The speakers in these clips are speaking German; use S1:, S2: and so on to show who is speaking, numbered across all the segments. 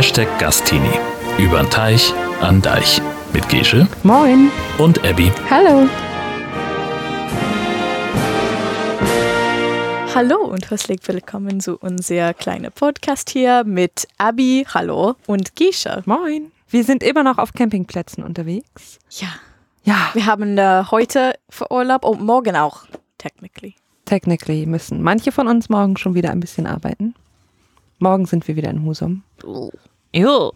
S1: Hashtag Gastini. Übern Teich, an Deich. Mit Gesche
S2: Moin.
S1: und Abby.
S2: Hallo.
S3: Hallo und herzlich willkommen zu unser kleinen Podcast hier mit Abby, hallo, und Gisha.
S2: Moin. Wir sind immer noch auf Campingplätzen unterwegs.
S3: Ja,
S2: Ja,
S3: wir haben äh, heute für Urlaub und morgen auch, technically.
S2: technically müssen manche von uns morgen schon wieder ein bisschen arbeiten. Morgen sind wir wieder in Husum. Jo.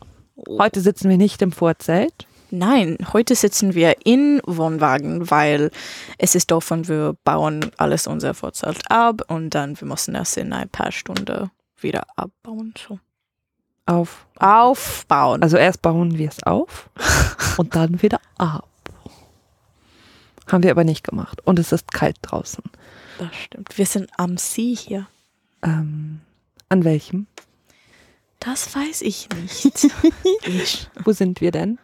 S2: Heute sitzen wir nicht im Vorzelt.
S3: Nein, heute sitzen wir in Wohnwagen, weil es ist und wir bauen alles unser Vorzelt ab und dann wir müssen das in ein paar Stunden wieder abbauen. So.
S2: Auf.
S3: Aufbauen.
S2: Also erst bauen wir es auf und dann wieder ab. Haben wir aber nicht gemacht. Und es ist kalt draußen.
S3: das stimmt. Wir sind am See hier.
S2: Ähm, an welchem?
S3: Das weiß ich nicht. ich,
S2: Wo sind wir denn?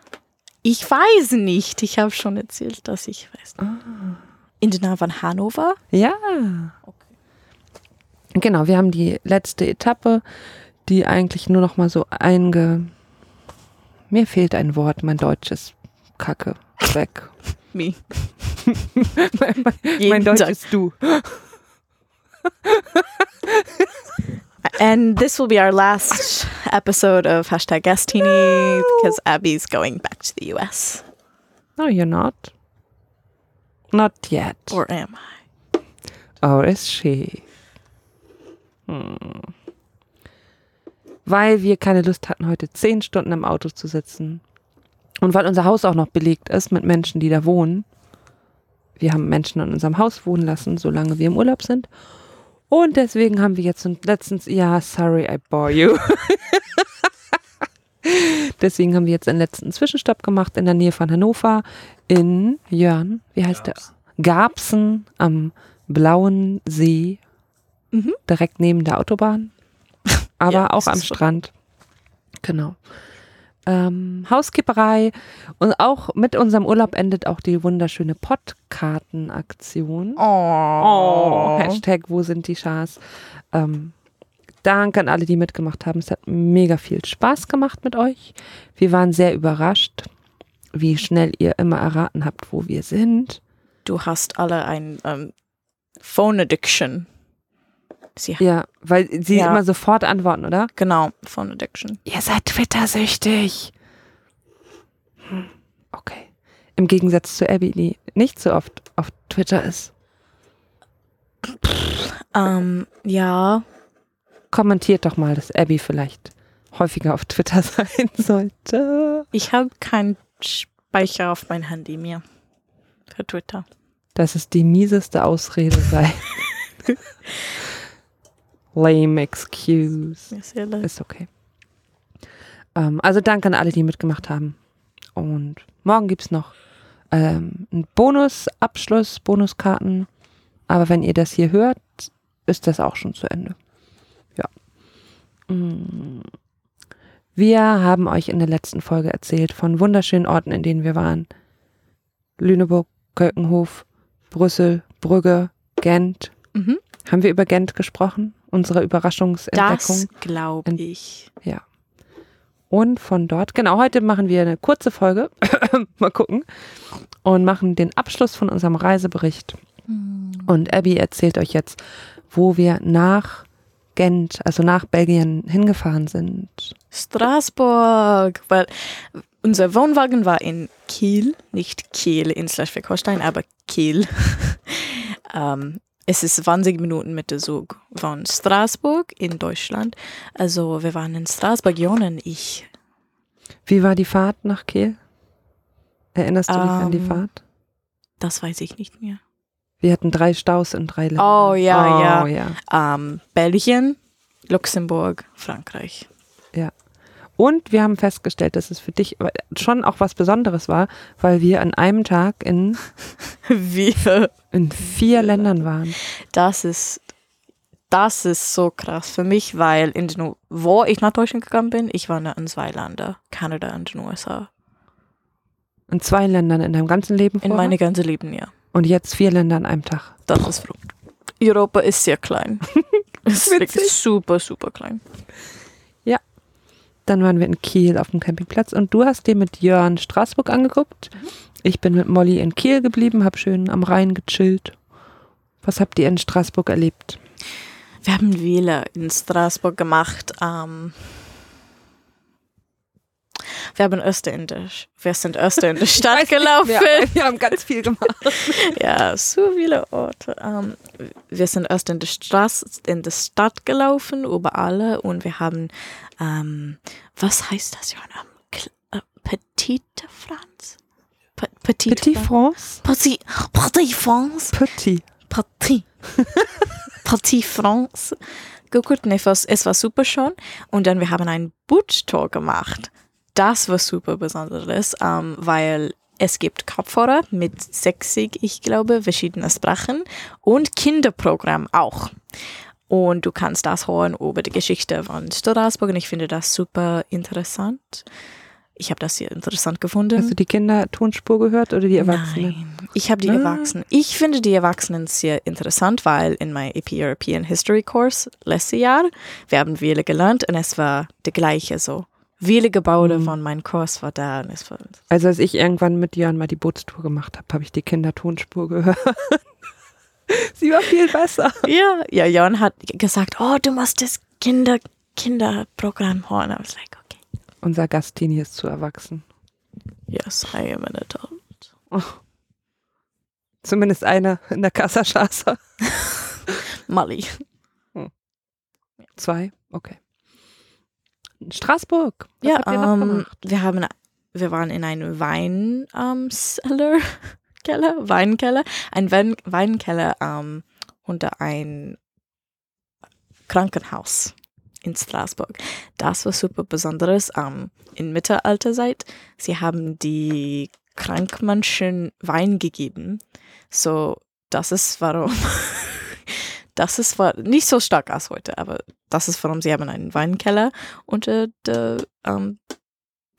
S3: ich weiß nicht. Ich habe schon erzählt, dass ich weiß. In der Nähe von Hannover.
S2: Ja.
S3: Okay.
S2: Genau, wir haben die letzte Etappe, die eigentlich nur noch mal so einge... Mir fehlt ein Wort, mein Deutsch ist kacke. Weg.
S3: Me.
S2: mein mein
S3: Jeden
S2: Deutsch
S3: Tag.
S2: ist du.
S3: And this will be our last episode of hashtag Gastini because Abby's going back to the US.
S2: No, you're not. Not yet.
S3: Or am I?
S2: Or is she? Hm. Weil wir keine Lust hatten, heute zehn Stunden im Auto zu sitzen. Und weil unser Haus auch noch belegt ist mit Menschen, die da wohnen. Wir haben Menschen in unserem Haus wohnen lassen, solange wir im Urlaub sind. Und deswegen haben wir jetzt letztens, ja, sorry, I bore you. deswegen haben wir jetzt einen letzten Zwischenstopp gemacht in der Nähe von Hannover in Jörn. Wie heißt der? Garbsen am Blauen See,
S3: Mhm.
S2: direkt neben der Autobahn, aber
S3: Ja,
S2: auch am. Strand. Genau. Ähm, Hauskipperei und auch mit unserem Urlaub endet auch die wunderschöne Pottkartenaktion. Oh, Hashtag, wo sind die Schars? Ähm, danke an alle, die mitgemacht haben. Es hat mega viel Spaß gemacht mit euch. Wir waren sehr überrascht, wie schnell ihr immer erraten habt, wo wir sind.
S3: Du hast alle ein ähm, Phone Addiction. Sie
S2: Ja, weil sie
S3: Ja.
S2: immer sofort antworten, oder?
S3: Genau, Phone Addiction.
S2: Ihr seid Twitter-süchtig. Hm, Okay. Im Gegensatz zu Abby, die nicht so oft auf Twitter ist.
S3: Ähm, ja,
S2: Kommentiert doch mal, dass Abby vielleicht häufiger auf Twitter sein sollte.
S3: ich habe keinen Speicher auf mein Handy mehr. Für Twitter.
S2: Dass es die mieseste Ausrede sei. Lame excuse.
S3: Ist ja leid.
S2: Ist okay. Ähm, also danke an alle, die mitgemacht haben. Und morgen gibt es noch ähm, einen Bonusabschluss, Bonuskarten. Aber wenn ihr das hier hört, ist das auch schon zu Ende. Ja. Mm. Wir haben euch in der letzten Folge erzählt von wunderschönen Orten, in denen wir waren. Lüneburg, Kölkenhof, Brüssel, Brügge, Gent.
S3: Mhm.
S2: Haben wir über Gent gesprochen? Unsere Überraschungsentdeckung.
S3: Das glaube ich.
S2: Ja. Und von dort, genau, heute machen wir eine kurze Folge, mal gucken, und machen den Abschluss von unserem Reisebericht. Und Abby erzählt euch jetzt, wo wir nach Gent, also nach Belgien hingefahren sind.
S3: Straßburg, weil unser Wohnwagen war in Kiel, nicht Kiel in Schleswig-Holstein, aber Kiel. ähm, es ist 20 Minuten mit dem Zug von Straßburg in Deutschland. Also wir waren in Straßburg, Jon und ich.
S2: Wie war die Fahrt nach Kiel? Erinnerst du dich an die
S3: Ähm,
S2: Fahrt?
S3: Das weiß ich nicht mehr.
S2: Wir hatten drei Staus in drei Ländern.
S3: Oh, ja, ja.
S2: oh, ja.
S3: Ähm, Belgien, Luxemburg, Frankreich.
S2: Und wir haben festgestellt, dass es für dich schon auch was Besonderes war, weil wir an einem Tag in,
S3: Wir.
S2: in vier Ländern waren.
S3: Das ist, das ist so krass für mich, weil in den, wo ich nach Deutschland gegangen bin, ich war in zwei Länder, Kanada und den USA.
S2: In zwei Ländern in deinem ganzen Leben
S3: In
S2: vorher?
S3: meine ganze Leben, ja.
S2: Und jetzt vier Länder an einem Tag.
S3: Das ist verrückt. Europa ist sehr klein. es ist super, super klein.
S2: Dann waren wir in Kiel auf dem Campingplatz und du hast dir mit Jörn Straßburg angeguckt. Ich bin mit Molly in Kiel geblieben, hab schön am Rhein gechillt. Was habt ihr in Straßburg erlebt?
S3: Wir haben Wähler in Straßburg gemacht. Ähm, wir haben Öster in der, wir sind Öster in der Stadt gelaufen.
S2: Ja, wir haben ganz viel gemacht.
S3: ja, so viele Orte. Ähm, wir sind erst in der Straße, in der Stadt gelaufen, überall, und wir haben, ähm, was heißt das, Johanna? Äh, Petite France? Pe Petite
S2: Petit
S3: France? Petit, Petit France?
S2: Petit.
S3: Petit. Petit France. Geguckt, und es war, es war super schon. Und dann wir haben ein Bootstour gemacht. Das war super Besonderes, ähm, weil es gibt Kopfhörer mit 60, ich glaube, verschiedene Sprachen und Kinderprogramm auch. Und du kannst das hören über die Geschichte von Straßburg und ich finde das super interessant. Ich habe das sehr interessant gefunden.
S2: Hast du die Kinder-Tonspur gehört oder die Erwachsenen?
S3: Nein, ich habe die
S2: Ah.
S3: Erwachsenen. Ich finde die Erwachsenen sehr interessant, weil in meinem AP European History Course letztes Jahr, wir haben viele gelernt und es war die gleiche so. Viele Gebäude
S2: Mhm.
S3: von meinem Kurs war da war
S2: Also als ich irgendwann mit Jörn mal die Bootstour gemacht habe, habe ich die Kinder-Tonspur gehört. Sie war viel besser.
S3: ja, ja, Jan hat gesagt, oh, du musst das Kinder Kinderprogramm hören. I was like, okay,
S2: Unser Gastini ist zu erwachsen.
S3: yes, I am an adult.
S2: Zumindest eine in der Kasserstraße.
S3: Molly.
S2: Zwei? Okay. In Straßburg. Was
S3: ja,
S2: noch
S3: ähm, wir haben, wir waren in einem Wein ähm, Cellar, Keller, Weinkeller, ein Wein, Weinkeller ähm, unter ein Krankenhaus in Straßburg. Das war super Besonderes. Ähm, in Mittelalterzeit, sie haben die Krankmenschen Wein gegeben. So, das ist warum. Das ist nicht so stark als heute, aber das ist warum sie haben einen Weinkeller unter dem ähm,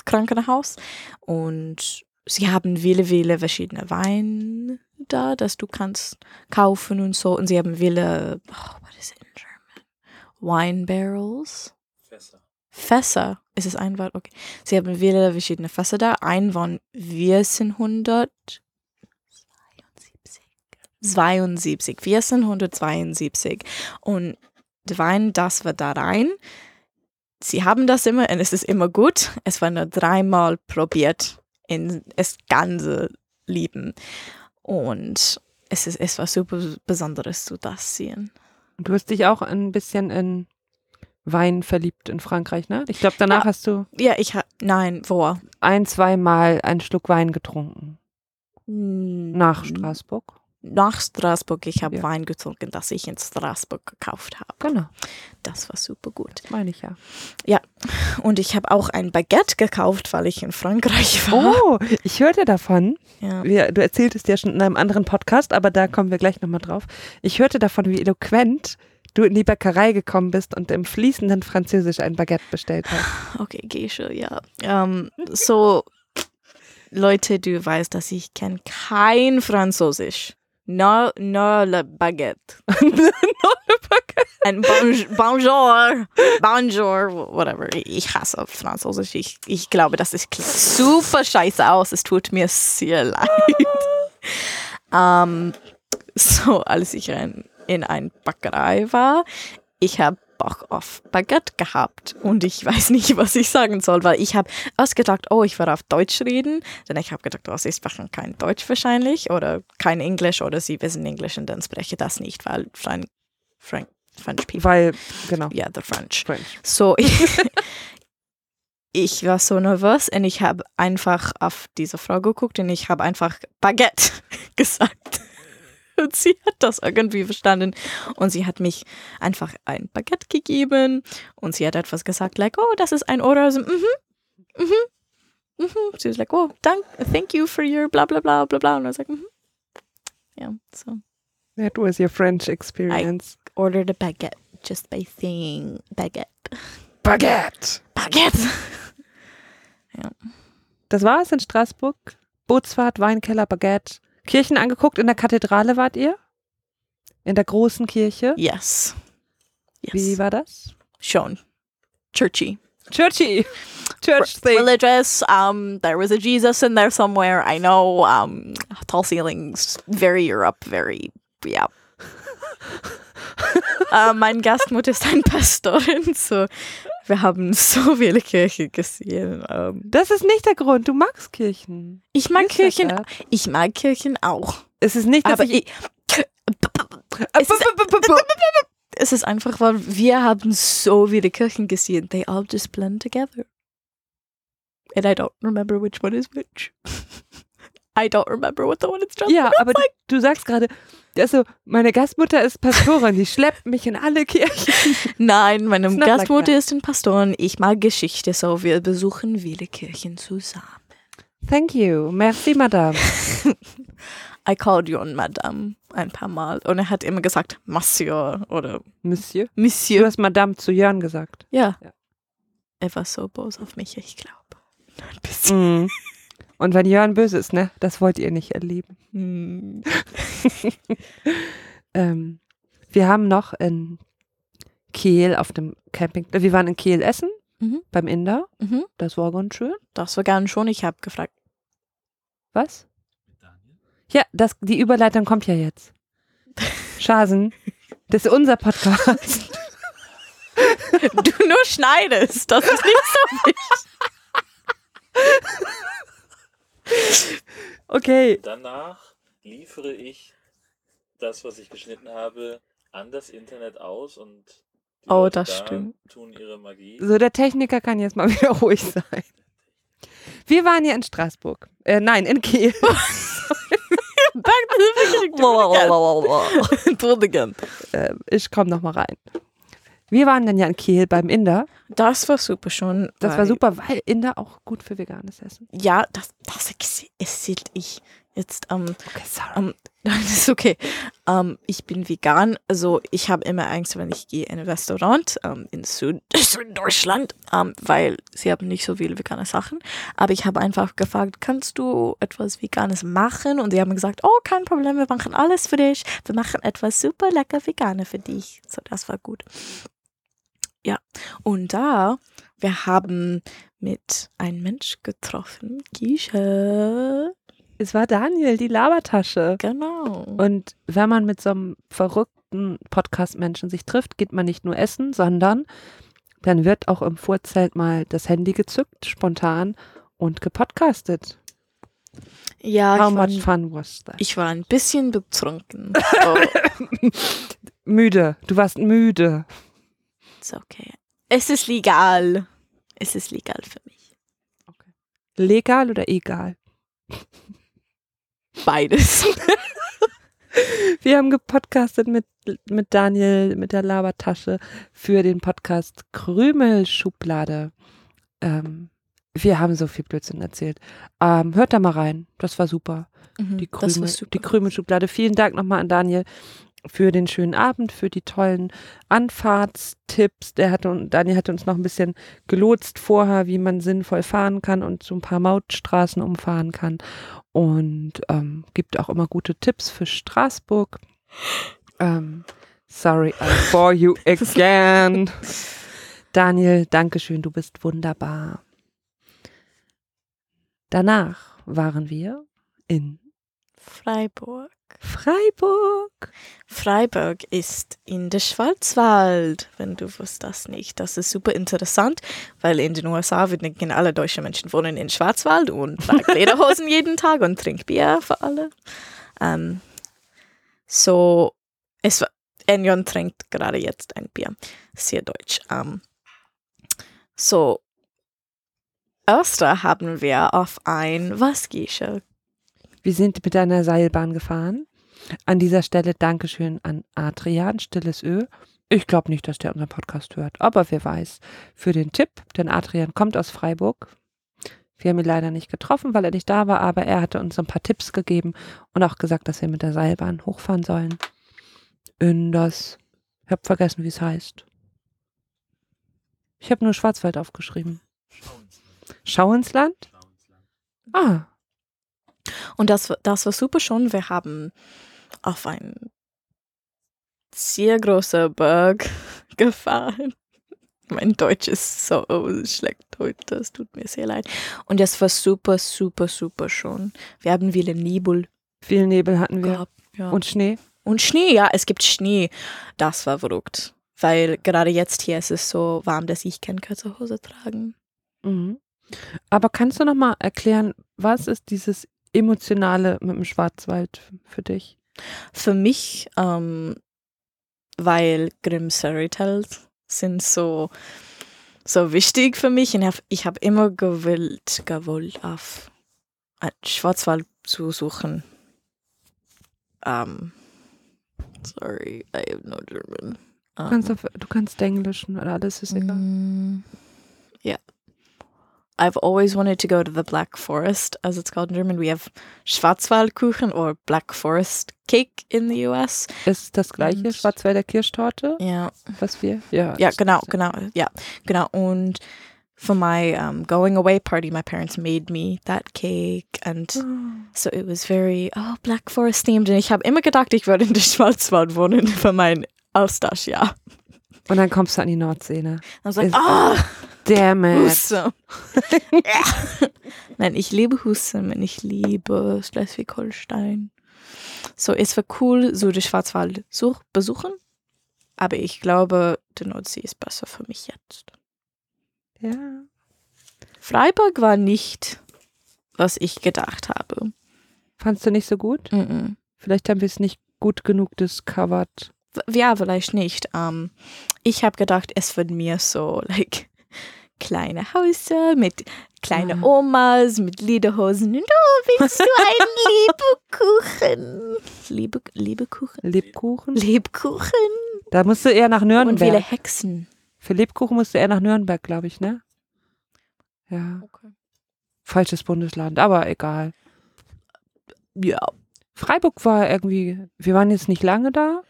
S3: Krankenhaus und sie haben viele, viele verschiedene Weine da, dass du kannst kaufen und so und sie haben viele, oh, what is it in German? Wine barrels? Fässer. Ist es ein Wort? Okay. Sie haben viele verschiedene Fässer da. Ein von 1472. 72. 1472. Und der Wein, das war da rein. Sie haben das immer und es ist immer gut. Es war nur dreimal probiert in das ganze Leben. Und es, ist, es war super Besonderes zu das sehen.
S2: Du hast dich auch ein bisschen in Wein verliebt in Frankreich, ne? Ich glaube, danach
S3: Ja.
S2: hast du
S3: Ja, ich habe, nein, wo?
S2: ein, zweimal einen Schluck Wein getrunken. Nach Straßburg.
S3: Nach Straßburg. Ich habe
S2: Ja.
S3: Wein getrunken, das ich in Straßburg gekauft habe.
S2: Genau,
S3: Das war super gut.
S2: meine ich ja.
S3: Und ich habe auch ein Baguette gekauft, weil ich in Frankreich war.
S2: Oh, ich hörte davon.
S3: Ja.
S2: Wir, du erzähltest ja schon in einem anderen Podcast, aber da kommen wir gleich nochmal drauf. Ich hörte davon, wie eloquent du in die Bäckerei gekommen bist und im fließenden Französisch ein Baguette bestellt hast.
S3: Okay, Geisha, ja. Ähm, so, Leute, du weißt, dass ich kenne kein Französisch. No, no le baguette. Ein bon, bonjour, bonjour, whatever. Ich hasse Französisch. Ich, ich glaube, das ist super scheiße aus. Es tut mir sehr leid. ähm, so, als ich in, in ein Bäckerei war, ich habe Bock auf Baguette gehabt und ich weiß nicht, was ich sagen soll, weil ich habe erst gedacht, oh, ich werde auf Deutsch reden, denn ich habe gedacht, oh, sie sprechen kein Deutsch wahrscheinlich oder kein Englisch oder sie wissen Englisch und dann spreche ich das nicht, weil Frank, Frank, French people,
S2: Weil, genau,
S3: yeah, the French.
S2: French.
S3: So, ich, ich war so nervös und ich habe einfach auf diese Frau geguckt und ich habe einfach Baguette gesagt. Und sie hat das irgendwie verstanden. Und sie hat mich einfach ein Baguette gegeben und sie hat etwas gesagt, like, oh, das ist ein Euro. So, mhm, mhm, mhm. Sie was like, oh, thank, thank you for your bla bla bla bla bla. Und I was like, mhm. Ja, so.
S2: That was your French experience.
S3: Ordered a baguette just by saying baguette.
S2: Baguette!
S3: Baguette!
S2: Das war es in Straßburg. Bootsfahrt, Weinkeller, Baguette. Kirchen angeguckt. In der Kathedrale wart ihr? In der großen Kirche.
S3: Yes. Yes.
S2: Wie war das?
S3: Schon. Churchy.
S2: Churchy. Church thing.
S3: religious. Um, there was a Jesus in there somewhere. I know. Um, tall ceilings, very Europe, very yeah. äh, mein Gastmutter ist ein Pastorin, so wir haben so viele Kirchen gesehen. Ähm,
S2: Das ist nicht der Grund. Du magst Kirchen.
S3: ich mag
S2: Ist das
S3: Kirchen, ich mag Kirchen auch.
S2: Es ist nicht, dass
S3: Aber
S2: ich,
S3: ich, es, ist, es ist einfach, weil wir haben so viele Kirchen gesehen. They all just blend together. And I don't remember which one is which. I don't remember what the one is just.
S2: Ja, aber du, du sagst gerade, also meine Gastmutter ist Pastorin, die schleppt mich in alle Kirchen.
S3: Nein, meine
S2: It's like
S3: Gastmutter
S2: that.
S3: ist ein Pastorin. Ich mag Geschichte, so wir besuchen viele Kirchen zusammen.
S2: Thank you. Merci, Madame.
S3: I called you on Madame ein paar Mal und er hat immer gesagt Monsieur oder
S2: Monsieur. Du
S3: Monsieur.
S2: hast Madame zu Jörn gesagt.
S3: Ja.
S2: Ja.
S3: Er war so böse auf mich, ich glaube. Ein bisschen.
S2: Mhm. Und wenn Jörn böse ist, ne, das wollt ihr nicht erleben.
S3: Hm.
S2: Ähm, wir haben noch in Kiel auf dem Camping, äh, wir waren in Kiel essen,
S3: Mhm.
S2: beim Inder.
S3: Mhm.
S2: Das war ganz schön.
S3: Das war ganz schon. Ich habe gefragt.
S2: Was? Ja, das, die Überleitung kommt ja jetzt. Schasen, das ist unser Podcast.
S3: Du nur schneidest. Das ist nicht so wichtig.
S2: Okay.
S1: Danach liefere ich das, was ich geschnitten habe, an das Internet aus und die
S3: Oh,
S1: Leute
S3: das
S1: da
S3: stimmt.
S1: tun ihre Magie.
S2: So, der Techniker kann jetzt mal wieder ruhig sein. Wir waren ja in Straßburg. Äh, nein, in Kiel.
S3: Back to the beginning. Do it again.
S2: äh, ich komme noch mal rein. Wir waren dann ja in Kiel beim Inder.
S3: Das war super schon.
S2: Das war super, weil Inder auch gut für veganes Essen.
S3: Ja, das, das erzählt ich jetzt. Ähm,
S2: Okay, sorry.
S3: ähm, das ist okay. Ähm, ich bin vegan. Also ich habe immer Angst, wenn ich gehe in ein Restaurant ähm, in Süd Süddeutschland, ähm, weil sie haben nicht so viele vegane Sachen. Aber ich habe einfach gefragt, kannst du etwas Veganes machen? Und sie haben gesagt, oh, kein Problem, wir machen alles für dich. Wir machen etwas super lecker Veganes für dich. So, das war gut. Ja, und da, wir haben mit einem Mensch getroffen, Gische.
S2: Es war Daniel, die Labertasche.
S3: Genau.
S2: Und wenn man mit so einem verrückten Podcast-Menschen sich trifft, geht man nicht nur essen, sondern dann wird auch im Vorzelt mal das Handy gezückt, spontan und gepodcastet.
S3: ja,
S2: How
S3: ich war,
S2: much fun was that?
S3: ich war ein bisschen betrunken. Oh,
S2: müde. Du warst müde.
S3: Ist okay. Es ist legal. Es ist legal für mich.
S2: Legal oder egal?
S3: Beides.
S2: Wir haben gepodcastet mit, mit Daniel, mit der Labertasche für den Podcast Krümelschublade. Ähm, wir haben so viel Blödsinn erzählt. Ähm, hört da mal rein. Das war super.
S3: Mhm,
S2: Die, Krümel,
S3: super.
S2: die Krümelschublade. Vielen Dank nochmal an Daniel für den schönen Abend, für die tollen Anfahrtstipps. Der hatte, und Daniel hatte uns noch ein bisschen gelotst vorher, wie man sinnvoll fahren kann und so ein paar Mautstraßen umfahren kann. Und ähm, gibt auch immer gute Tipps für Straßburg. Ähm, sorry, I bore you again. Daniel, Dankeschön, du bist wunderbar. Danach waren wir in
S3: Freiburg.
S2: Freiburg.
S3: Freiburg ist in der Schwarzwald, wenn du wusstest das nicht. Das ist super interessant, weil in den USA, wir denken, alle deutschen Menschen wohnen in Schwarzwald und tragen Lederhosen jeden Tag und trinken Bier für alle. Ähm, so, es war, Enjon trinkt gerade jetzt ein Bier. Sehr deutsch. Ähm, so, erster haben wir auf ein Wasgische.
S2: Wir sind mit einer Seilbahn gefahren. An dieser Stelle Dankeschön an Adrian, Stilles Ö. Ich glaube nicht, dass der unseren Podcast hört, aber wer weiß. Für den Tipp, denn Adrian kommt aus Freiburg. Wir haben ihn leider nicht getroffen, weil er nicht da war, aber er hatte uns ein paar Tipps gegeben und auch gesagt, dass wir mit der Seilbahn hochfahren sollen. In das, ich habe vergessen, wie es heißt. Ich habe nur Schwarzwald aufgeschrieben. Schauensland? Ah,
S3: Und das, war- das war super schon. Wir haben auf einen sehr großen Berg gefahren. Mein Deutsch ist so schlecht heute, es tut mir sehr leid. Und das war super, super, super schön. Wir haben viele Nebel
S2: Viel Nebel hatten wir.
S3: gehabt. Ja.
S2: Und Schnee.
S3: Und Schnee, ja, es gibt Schnee. Das war verrückt. Weil gerade jetzt hier ist es so warm, dass ich keine kurze Hose tragen.
S2: Mhm. Aber kannst du noch mal erklären, was ist dieses Emotionale mit dem Schwarzwald für dich?
S3: Für mich, ähm, weil Grimm's Fairy Tales sind so, so wichtig für mich. Und ich hab- ich habe immer gewollt, gewollt auf einen Schwarzwald zu suchen. Ähm, sorry, I have no German.
S2: Du
S3: Ähm,
S2: kannst, auf, du kannst Englischen oder alles ist egal.
S3: Mm, yeah. I've always wanted to go to the Black Forest, as it's called in German. We have Schwarzwaldkuchen or Black Forest cake in the US.
S2: Ist das gleiche
S3: Und-
S2: Schwarzwälder Kirschtorte,
S3: Ja,
S2: was wir? Ja.
S3: ja, genau, genau, ja, genau. Und for my um, going away party, my parents made me that cake, and
S2: Oh.
S3: so it was very oh Black Forest themed. Und ich habe immer gedacht, ich würde in der Schwarzwald wohnen für mein Austauschjahr.
S2: Und dann kommst du an die Nordsee, ne?
S3: Was like,
S2: Ist-
S3: ah.
S2: Damn it.
S3: Husum. Nein, ich liebe Husum und ich liebe Schleswig-Holstein. So, es war cool, so den Schwarzwald such, besuchen, aber ich glaube, der Nordsee ist besser für mich jetzt.
S2: Ja.
S3: Freiburg war nicht, was ich gedacht habe.
S2: Fandst du nicht so gut?
S3: Mhm.
S2: Vielleicht haben wir es nicht gut genug discovered.
S3: Ja, vielleicht nicht. Ähm, ich habe gedacht, es wird mir so, like, kleine Häuser mit kleine
S2: Ah.
S3: Omas mit Lederhosen. Und oh, willst du einen Lebkuchen? Liebe, Lebekuchen?
S2: Lebkuchen?
S3: Lebkuchen?
S2: Da musst du eher nach
S3: Und viele
S2: Nürnberg.
S3: Hexen.
S2: Für Lebkuchen musst du eher nach Nürnberg, glaube ich, ne? Ja. Falsches Bundesland, aber egal.
S3: Ja.
S2: Freiburg war irgendwie, wir waren jetzt nicht lange da.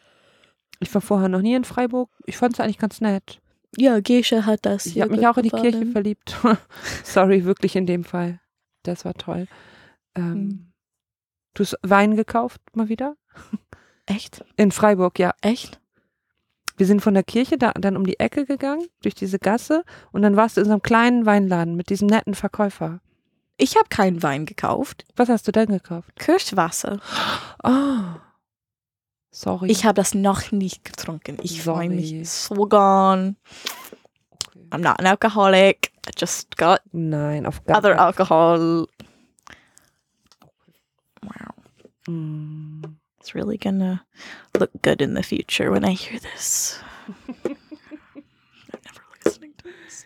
S2: Ich war vorher noch nie in Freiburg. Ich fand es eigentlich ganz nett.
S3: Ja, Gesche hat das.
S2: Ich habe mich auch in die. Kirche verliebt. Sorry, wirklich in dem Fall. Das war toll. Ähm,
S3: Hm.
S2: Du hast Wein gekauft, mal wieder?
S3: Echt?
S2: In Freiburg, ja.
S3: Echt?
S2: Wir sind von der Kirche da, dann um die Ecke gegangen, durch diese Gasse. Und dann warst du in so einem kleinen Weinladen mit diesem netten Verkäufer.
S3: Ich habe keinen Wein gekauft.
S2: Was hast du denn gekauft?
S3: Kirschwasser.
S2: Oh. Sorry.
S3: Ich habe das noch nicht getrunken. Ich freue mich so gern.
S2: Okay.
S3: I'm not an alcoholic. I just got
S2: Nein, auf gar
S3: other alcohol. Wow.
S2: Mm.
S3: It's really gonna look good in the future when I hear this. I'm never listening to this.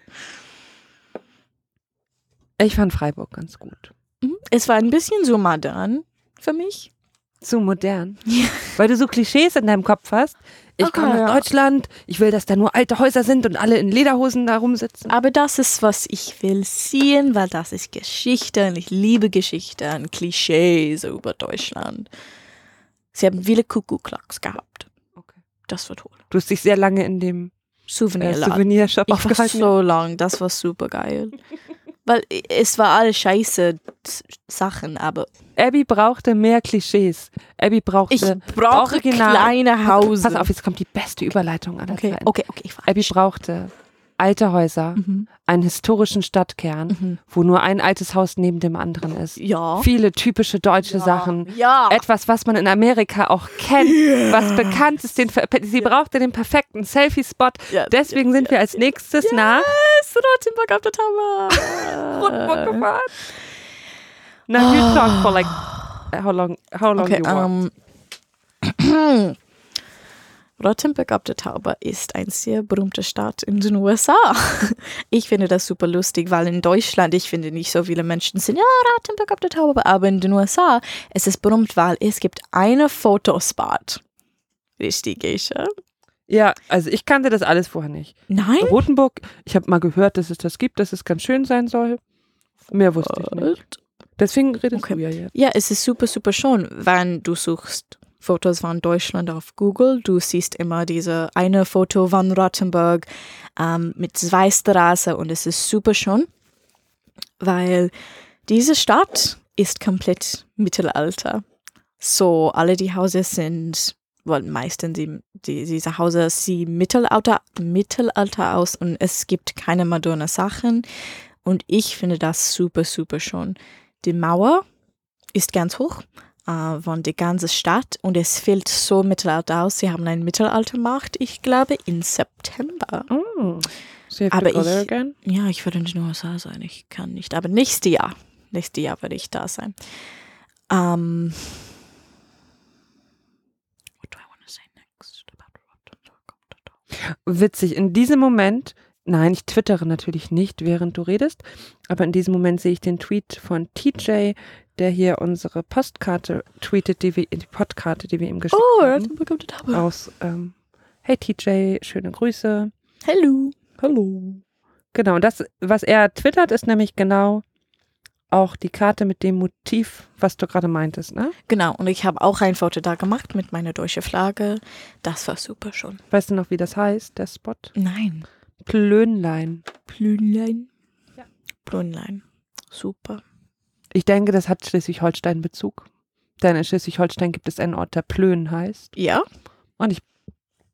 S2: Ich fand Freiburg ganz gut.
S3: Mhm. Es war ein bisschen so modern für mich.
S2: Zu modern.
S3: Ja.
S2: Weil du so Klischees in deinem Kopf hast. Ich
S3: Okay,
S2: komme nach
S3: ja.
S2: Deutschland, ich will, dass da nur alte Häuser sind und alle in Lederhosen da rumsitzen.
S3: Aber das ist, was ich will sehen, weil das ist Geschichte und ich liebe Geschichte und Klischees über Deutschland. Sie haben viele Kuckucklacks gehabt.
S2: Okay.
S3: Das war toll.
S2: Du hast dich sehr lange in dem äh. Souvenirshop
S3: Ich war
S2: aufgehalten.
S3: so lang, das war super geil. Weil es war alles scheiße Sachen, aber
S2: Abby brauchte mehr Klischees. Abby brauchte.
S3: ich brauche
S2: Original-
S3: kleine Hause.
S2: Pass auf, jetzt kommt die beste Überleitung aller
S3: Okay,
S2: Zeiten.
S3: okay, okay, ich.
S2: Abby brauchte alte Häuser,
S3: Mhm.
S2: einen historischen Stadtkern,
S3: Mhm.
S2: wo nur ein altes Haus neben dem anderen ist.
S3: Ja.
S2: Viele typische deutsche Sachen.
S3: Ja.
S2: Etwas, was man in Amerika auch kennt, was bekannt ist. Den, sie brauchte den perfekten Selfie-Spot.
S3: Ja.
S2: Deswegen sind wir als nächstes nach
S3: Yes, Rotenburg auf der Tower.
S2: Rotenburg gefahren. Now you talk for like how long? How long
S3: Okay,
S2: you want?
S3: Rottenburg auf der Tauber ist ein sehr berühmte Stadt in den USA. Ich finde das super lustig, weil in Deutschland, ich finde nicht so viele Menschen sind, ja, Rottenburg auf der Tauber, aber in den USA es ist berühmt, weil es gibt eine Fotospot. Richtig, Geisha?
S2: Ja, also ich kannte das alles vorher nicht.
S3: Nein?
S2: Rotenburg, ich habe mal gehört, dass es das gibt, dass es ganz schön sein soll. Mehr wusste ich nicht. Deswegen redest
S3: Okay.
S2: du ja jetzt.
S3: Ja, es ist super, super schön, wenn du suchst Fotos von Deutschland auf Google. Du siehst immer diese eine Foto von Rottenburg ähm, mit zwei Straße und es ist super schön, weil diese Stadt ist komplett Mittelalter. So, alle die Häuser sind weil meistens die, die, diese Häuser sehen Mittelalter, Mittelalter aus und es gibt keine moderne Sachen. Und ich finde das super, super schön. Die Mauer ist ganz hoch äh, von der ganzen Stadt und es fehlt so Mittelalter aus. Sie haben einen Mittelaltermarkt, ich glaube, im September.
S2: Oh. Have
S3: Aber ich-
S2: again?
S3: Ja, ich würde in den USA sein. Ich kann nicht. Aber nächstes Jahr. Nächstes Jahr werde ich da sein. Ähm. what do I want to say next about Rotterdam?
S2: Witzig, in diesem Moment, nein, ich twittere natürlich nicht, während du redest, aber in diesem Moment sehe ich den Tweet von TJ, der hier unsere Postkarte tweetet, die wir, die Podkarte, die wir ihm geschickt
S3: Oh,
S2: haben.
S3: Da.
S2: Aus, ähm, hey TJ, schöne Grüße.
S3: Hallo.
S2: Hallo. Genau, und das, was er twittert, ist nämlich genau auch die Karte mit dem Motiv, was du gerade meintest, ne?
S3: Genau, und ich habe auch ein Foto da gemacht mit meiner deutschen Flagge. Das war super schon.
S2: Weißt du noch, wie das heißt, der Spot?
S3: Nein.
S2: Plönlein.
S3: Plünlein.
S2: Ja.
S3: Plünlein. Super.
S2: Ich denke, das hat Schleswig-Holstein Bezug. Denn in Schleswig-Holstein gibt es einen Ort, der Plön heißt.
S3: Ja.
S2: Und ich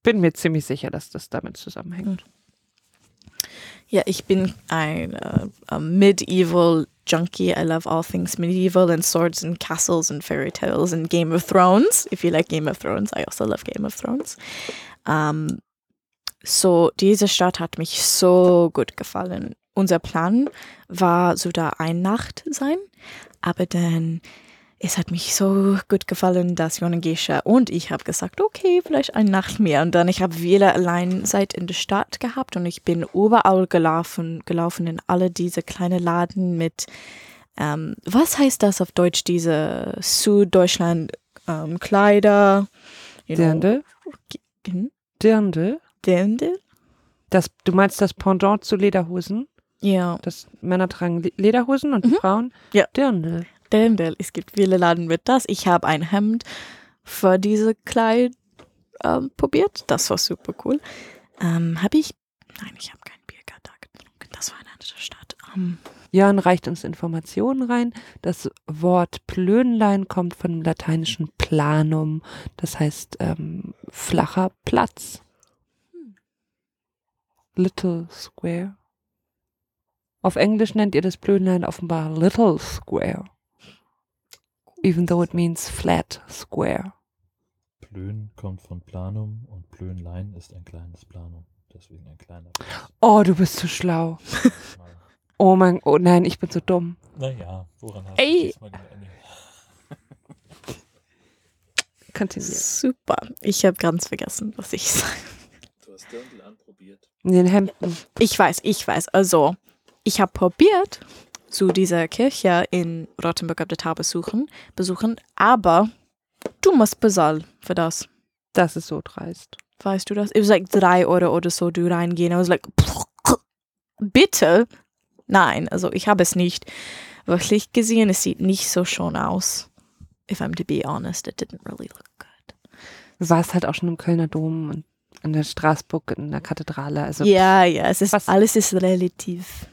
S2: bin mir ziemlich sicher, dass das damit zusammenhängt.
S3: Ja, ich bin ein a medieval junkie. I love all things medieval and swords and castles and fairy tales and Game of Thrones. If you like Game of Thrones, I also love Game of Thrones. Ähm, so, diese Stadt hat mich so gut gefallen. Unser Plan war so da eine Nacht sein, aber dann es hat mich so gut gefallen, dass Jon Gesche und ich habe gesagt, okay, vielleicht eine Nacht mehr. Und dann ich habe wieder allein Zeit in der Stadt gehabt und ich bin überall gelaufen, gelaufen in alle diese kleinen Laden mit, ähm, was heißt das auf Deutsch, diese Süddeutschland ähm, Kleider,
S2: Dirndl?
S3: hm?
S2: Dirndl?
S3: Dirndl?
S2: Das, du meinst das Pendant zu Lederhosen?
S3: Ja,
S2: Das Männer tragen Le- Lederhosen und
S3: Mhm.
S2: Frauen
S3: Ja.
S2: Dirndl.
S3: Dirndl. Es gibt viele Laden mit das. Ich habe ein Hemd für diese Kleid ähm, probiert. Das war super cool. Ähm, habe ich? Nein, ich habe kein Bier da getrunken. Das war eine andere Stadt. Ähm,
S2: Jörn reicht uns Informationen rein. Das Wort Plönlein kommt von dem lateinischen planum, das heißt ähm, flacher Platz. Little Square. Auf Englisch nennt ihr das Plönlein offenbar Little Square. Even though it means flat square.
S1: Plön kommt von Planum und Plönlein ist ein kleines Planum. Deswegen ein kleiner Platz.
S2: Oh, du bist so schlau. Oh mein, oh nein, ich bin so dumm.
S1: Naja, woran hast
S3: Ey.
S1: du?
S2: Continue.
S3: super. Ich habe ganz vergessen, was ich sage.
S1: Du hast Dirndl anprobiert.
S2: In den Hemden.
S3: Ich weiß, ich weiß. Also, ich habe probiert, zu dieser Kirche in Rottenburg auf der Tau besuchen, besuchen, aber du musst bezahlen für das.
S2: Das ist so dreist.
S3: Weißt du das? It was like drei Euro oder so, du reingehen. I was like, bitte? Nein, also ich habe es nicht wirklich gesehen. Es sieht nicht so schön aus. If I'm to be honest, it didn't really look good.
S2: Du warst halt auch schon im Kölner Dom und in der Straßburg, in der Kathedrale. Also
S3: Ja, ja, es ist,
S2: Was-
S3: alles ist relativ.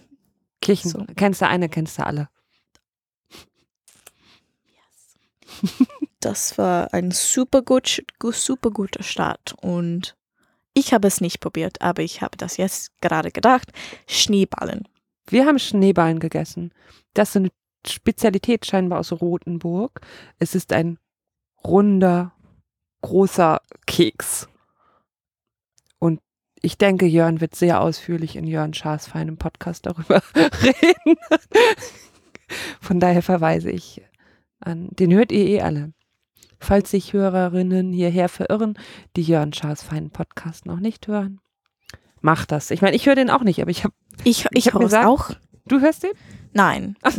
S2: Kirchen.
S3: so.
S2: Kennst du eine, kennst du alle.
S3: Das war ein super gut, gu- super guter Start und ich habe es nicht probiert, aber ich habe das jetzt gerade gedacht. Schneeballen.
S2: Wir haben Schneeballen gegessen. Das ist eine Spezialität scheinbar aus Rothenburg. Es ist ein runder, großer Keks. Und ich denke, Jörn wird sehr ausführlich in Jörn Schaas feinem Podcast darüber reden. Von daher verweise ich an, den hört ihr eh alle. Falls sich Hörerinnen hierher verirren, die Jörn Schaas feinen Podcast noch nicht hören, macht das. Ich meine, ich höre den auch nicht, aber ich habe,
S3: Ich, ich,
S2: hab
S3: höre es
S2: gesagt-
S3: auch.
S2: du hörst den?
S3: Nein. nein,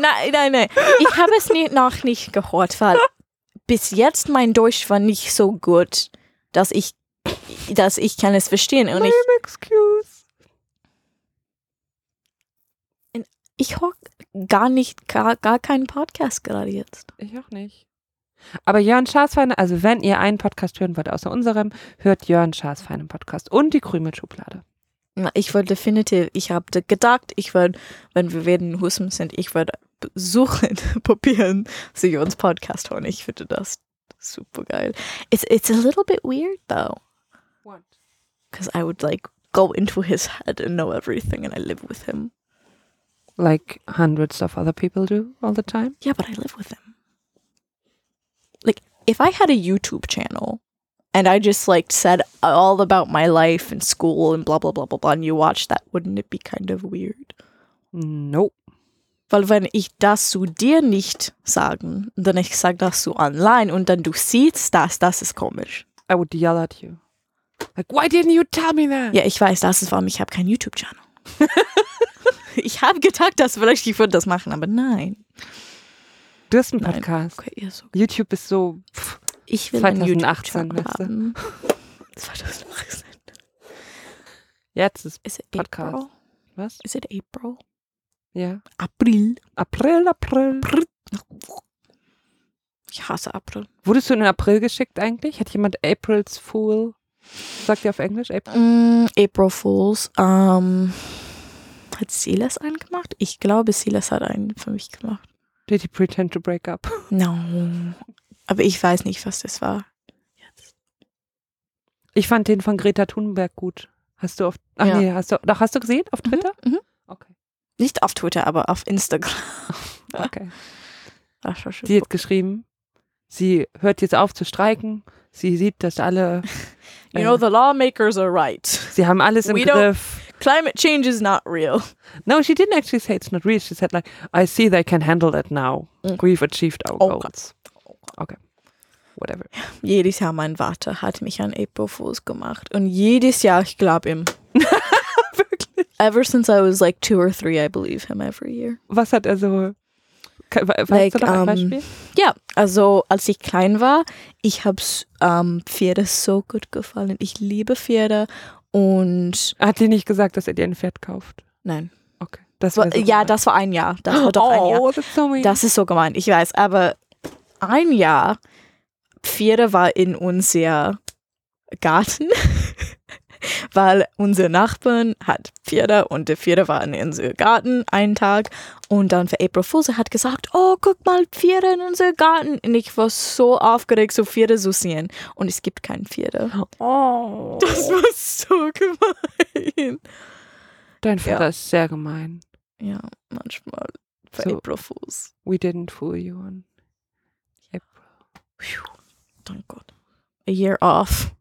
S3: nein, nein, nein. Ich habe es nie, noch nicht gehört, weil bis jetzt mein Deutsch war nicht so gut, dass ich, dass ich kann es verstehen. Und ich,
S2: excuse.
S3: ich höre gar nicht, gar, gar keinen Podcast gerade jetzt.
S2: Ich auch nicht. Aber Jörn Schaas feine, also wenn ihr einen Podcast hören wollt außer unserem, hört Jörn Schaas feinen Podcast und die Krümelschublade.
S3: Ich würde definitiv, ich habe gedacht, ich würde, wenn wir in Husum sind, ich würde suchen, probieren, sie uns Podcast hören. Ich finde das Super geil. It's it's a little bit weird though,
S2: What?
S3: because I would like go into his head and know everything, and I live with him.
S2: Like hundreds of other people do all the time.
S3: Yeah, but I live with him. Like, if I had a YouTube channel and I just like said all about my life and school and blah blah blah blah blah, and you watched that, wouldn't it be kind of weird?
S2: Nope.
S3: Weil wenn ich das zu dir nicht sagen, dann ich sag das zu online und dann du siehst das, das ist komisch.
S2: I would yell at you. Like, why didn't you tell me that?
S3: Ja, ich weiß, das ist warum ich habe keinen YouTube-Channel. ich habe gedacht, dass vielleicht ich würde das machen, aber nein.
S2: Du hast einen
S3: Nein.
S2: Podcast.
S3: Okay, ihr so.
S2: YouTube ist so. Pff,
S3: Ich will
S2: 2018,
S3: einen YouTube-Channel
S2: weißt du?
S3: haben. 2018.
S2: jetzt ist
S3: Is it
S2: Podcast.
S3: April?
S2: was?
S3: Is it April?
S2: Ja.
S3: April.
S2: April, April.
S3: Ich hasse April.
S2: Wurdest du in den April geschickt eigentlich? Hat jemand April's Fool? Sagt ihr auf Englisch? April?
S3: Mm, April Fools. Ähm, hat Silas einen gemacht? Ich glaube, Silas hat einen für mich gemacht.
S2: Did he pretend to break up?
S3: No. Aber ich weiß nicht, was das war.
S2: Ich fand den von Greta Thunberg gut. Hast du auf. Ach
S3: Ja.
S2: nee, hast du. Doch, hast du gesehen auf Twitter?
S3: Mhm. Nicht auf Twitter, aber auf Instagram.
S2: Okay. Sie hat geschrieben, sie hört jetzt auf zu streiken. Sie sieht, dass alle.
S3: You know, the lawmakers are right.
S2: Sie haben alles im
S3: We
S2: Griff.
S3: Climate change is not real.
S2: No, she didn't actually say it's not real. She said like, I see they can handle it now.
S3: Mm.
S2: We've achieved our
S3: Oh,
S2: goals. Okay. Whatever.
S3: Jedes Jahr mein Vater hat mich an Fools gemacht. Und jedes Jahr, ich glaube ihm.
S2: Wirklich?
S3: Ever since I was like two or three, I believe him every year.
S2: Was hat er so? Weißt
S3: Like,
S2: du
S3: um,
S2: Beispiel?
S3: Ja, also als ich klein war, ich habe ähm, Pferde so gut gefallen. Ich liebe Pferde und
S2: Hat die nicht gesagt, dass er dir ein Pferd kauft?
S3: nein.
S2: Okay. Das so
S3: ja,
S2: gemein.
S3: das war ein Jahr. Das war doch ein Jahr.
S2: Oh, so.
S3: Das ist so gemein, ich weiß. Aber ein Jahr, Pferde war in unser Garten, weil unser Nachbarn hat Pferde und die Pferde waren in unserem Garten einen Tag. Und dann für April Fools hat gesagt, oh, guck mal, Pferde in unserem Garten. Und ich war so aufgeregt, so Pferde zu sehen. Und es gibt keine Pferde.
S2: oh.
S3: Das war so gemein.
S2: Dein
S3: Ja.
S2: Vater ist sehr gemein.
S3: Ja, manchmal für
S2: So.
S3: April Fools.
S2: We didn't fool you on April.
S3: Phew, Dank Gott. A year off.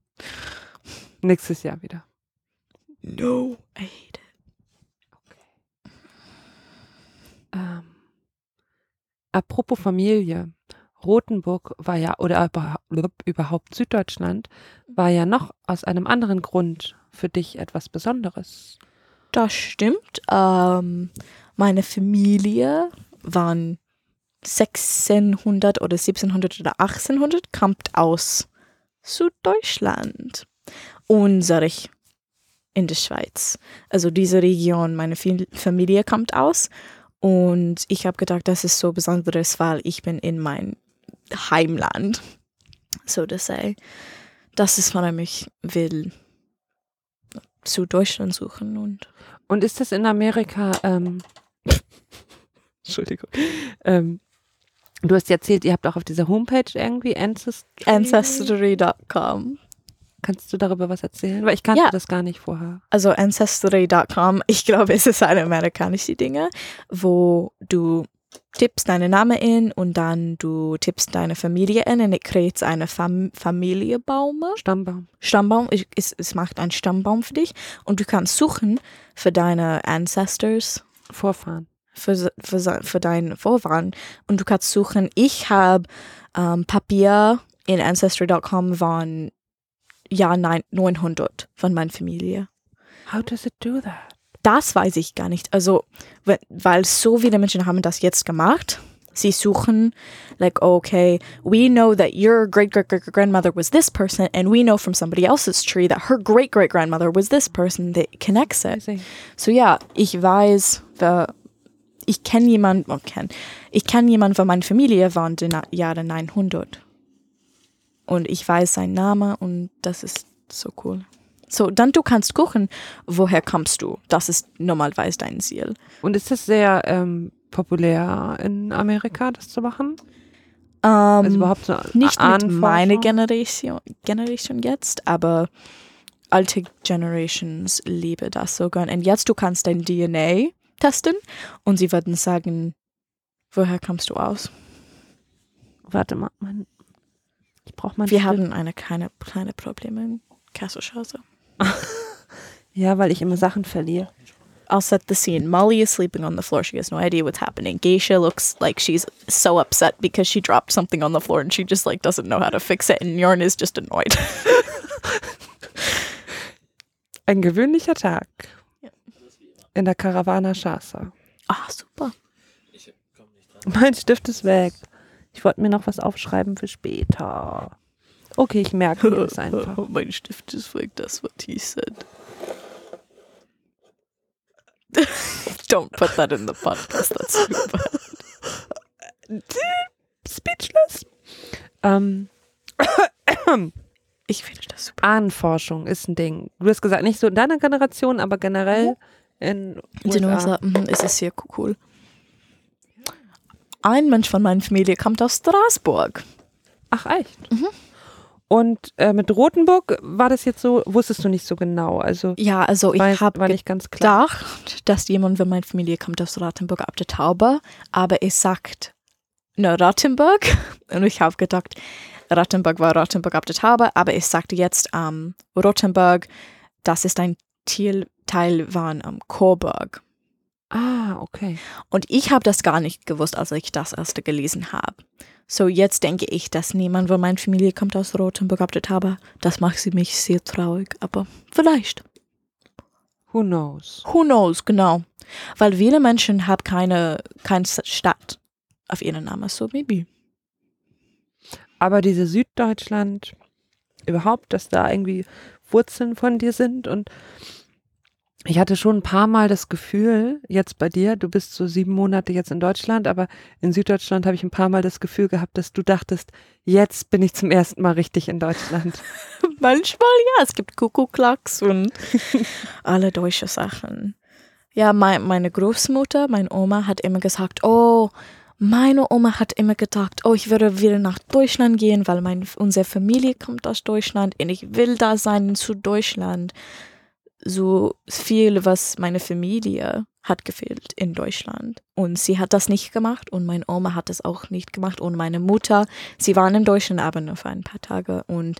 S2: Nächstes Jahr wieder.
S3: No, I hate it.
S2: Ähm, apropos Familie. Rothenburg war ja, oder überha- überhaupt Süddeutschland, war ja noch aus einem anderen Grund für dich etwas Besonderes.
S3: Das stimmt. Ähm, meine Familie waren 1600 oder 1700 oder 1800, kommt aus Süddeutschland. Unsere in der Schweiz. Also diese Region, meine Familie kommt aus. Und ich habe gedacht, das ist so Besonderes, weil ich bin in mein Heimland, so to say. Das ist, warum ich will zu Deutschland suchen und
S2: Und ist das in Amerika, ähm, Entschuldigung, ähm, du hast ja erzählt, ihr habt auch auf dieser Homepage irgendwie Ancestry.
S3: Ancestry.com.
S2: Kannst du darüber was erzählen? Weil ich kannte
S3: Ja.
S2: das gar nicht vorher.
S3: Also Ancestry.com, ich glaube, es ist eine amerikanische Dinge, wo du tippst deinen Namen in und dann du tippst deine Familie in und es kreiert eine Fam Familienbaum.
S2: Stammbaum.
S3: Stammbaum, es, es, es macht einen Stammbaum für dich und du kannst suchen für deine Ancestors,
S2: Vorfahren.
S3: für, für, für deinen Vorfahren und du kannst suchen, ich habe ähm, Papier in Ancestry.com von Jahr nein- 900 von meiner Familie.
S2: How does it do that?
S3: Das weiß ich gar nicht. Also, we- weil so viele Menschen haben das jetzt gemacht. Sie suchen, like, okay, we know that your great great great grandmother was this person, and we know from somebody else's tree that her great great grandmother was this person. That connects it. So ja, ich weiß, wer, ich kenne jemanden, oh, kenn, ich kenne jemanden von meiner Familie den Na- Jahren 900. Und ich weiß seinen Namen und das ist so cool. So, dann du kannst gucken, woher kommst du. Das ist normalerweise dein Ziel.
S2: Und ist das sehr ähm, populär in Amerika, das zu machen?
S3: Ähm,
S2: Also überhaupt so
S3: nicht mit
S2: Ahnenforschung?
S3: meiner Generation, Generation jetzt, aber alte Generations liebe das so gern. Und jetzt du kannst dein DNA testen und sie werden sagen, woher kommst du aus?
S2: Warte mal, mein, ich brauche mal.
S3: Wir haben eine kleine, kleine Probleme in Kesselschause.
S2: Ja, weil ich immer Sachen verliere.
S3: I'll set the scene. Molly is sleeping on the floor. She has no idea what's happening. Geisha looks like she's so upset because she dropped something on the floor and she just like doesn't know how to fix it. And Yorn is just annoyed.
S2: Ein gewöhnlicher Tag in der Caravana Shasa.
S3: Ah, super.
S2: Mein Stift ist weg. Ich wollte mir noch was aufschreiben für später. Okay, ich merke mir das einfach.
S3: mein Stift ist weg. What he said. Don't put that in the podcast. That's super.
S2: Speechless. Ähm,
S3: Ich finde das super.
S2: Ahnenforschung ist ein Ding. Du hast gesagt, nicht so in deiner Generation, aber generell in
S3: In den
S2: USA.
S3: Mhm, ist es sehr cool. Ein Mensch von meiner Familie kommt aus Straßburg.
S2: Ach echt?
S3: Mhm.
S2: Und äh, mit Rothenburg war das jetzt so, wusstest du nicht so genau. Also
S3: Ja, also ich habe gedacht, dass jemand von meiner Familie kommt aus Rottenburg ab der Taube, aber es sagt nur Rottenburg und ich habe gedacht, Rottenburg war Rottenburg ab der Taube, aber es sagt jetzt ähm, Rottenburg, das ist ein Teil, Teil von ähm, Coburg.
S2: Ah, okay.
S3: Und ich habe das gar nicht gewusst, als ich das erste gelesen habe. So jetzt denke ich, dass niemand von meiner Familie kommt aus Rothenburg ab der Taube. Das macht sie mich sehr traurig, aber vielleicht.
S2: Who knows?
S3: Who knows, genau. Weil viele Menschen haben keine, keine Stadt auf ihren Namen, so maybe.
S2: Aber diese Süddeutschland, überhaupt, dass da irgendwie Wurzeln von dir sind und ich hatte schon ein paar Mal das Gefühl, jetzt bei dir, du bist so sieben Monate jetzt in Deutschland, aber in Süddeutschland habe ich ein paar Mal das Gefühl gehabt, dass du dachtest, jetzt bin ich zum ersten Mal richtig in Deutschland.
S3: Manchmal ja, es gibt Kuckucklacks und alle deutsche Sachen. Ja, mein, meine Großmutter, meine Oma hat immer gesagt, oh, meine Oma hat immer gedacht, oh, ich würde wieder nach Deutschland gehen, weil mein, unsere Familie kommt aus Deutschland und ich will da sein zu Deutschland. So viel, was meine Familie hat gefehlt in Deutschland. Und sie hat das nicht gemacht und meine Oma hat das auch nicht gemacht und meine Mutter, sie waren in Deutschland aber nur für ein paar Tage und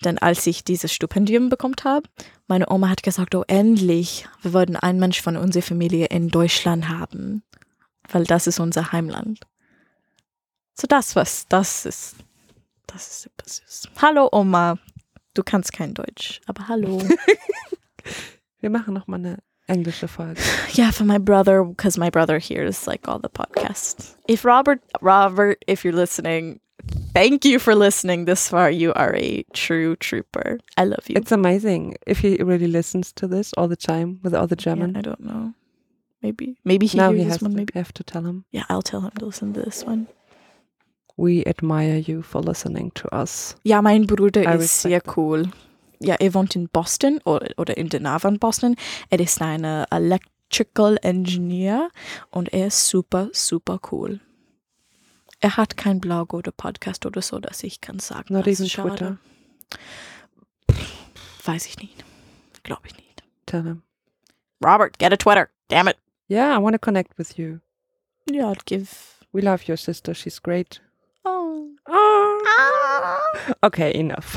S3: dann als ich dieses Stipendium bekommen habe, meine Oma hat gesagt, oh endlich, wir würden einen Mensch von unserer Familie in Deutschland haben, weil das ist unser Heimland. So das was, das ist, das ist super süß. Hallo Oma, du kannst kein Deutsch, aber hallo.
S2: Wir machen noch mal eine englische Folge.
S3: yeah, for my brother, because my brother hears like all the podcasts. If Robert, Robert, if you're listening, thank you for listening this far. You are a true trooper. I love you.
S2: It's amazing if he really listens to this all the time with all the
S3: Yeah,
S2: German.
S3: I don't know. Maybe, maybe he
S2: now
S3: hears
S2: he
S3: this
S2: has
S3: one.
S2: to,
S3: Maybe.
S2: have to tell him.
S3: Yeah, I'll tell him to listen to this one.
S2: We admire you for listening to us.
S3: Ja, mein Bruder
S2: I
S3: ist sehr cool. Ja, er wohnt in Boston oder, oder in der Nähe von Boston. Er ist ein Electrical Engineer und er ist super, super cool. Er hat kein Blog oder Podcast oder so, dass ich kann sagen. Schade.
S2: Twitter.
S3: Weiß ich nicht. Glaube ich nicht.
S2: Tell him.
S3: Robert, get a Twitter. Damn it.
S2: Yeah, I want to connect with you.
S3: Ja, I'll give.
S2: We love your sister. She's great.
S3: Oh. Ah.
S2: Okay, enough.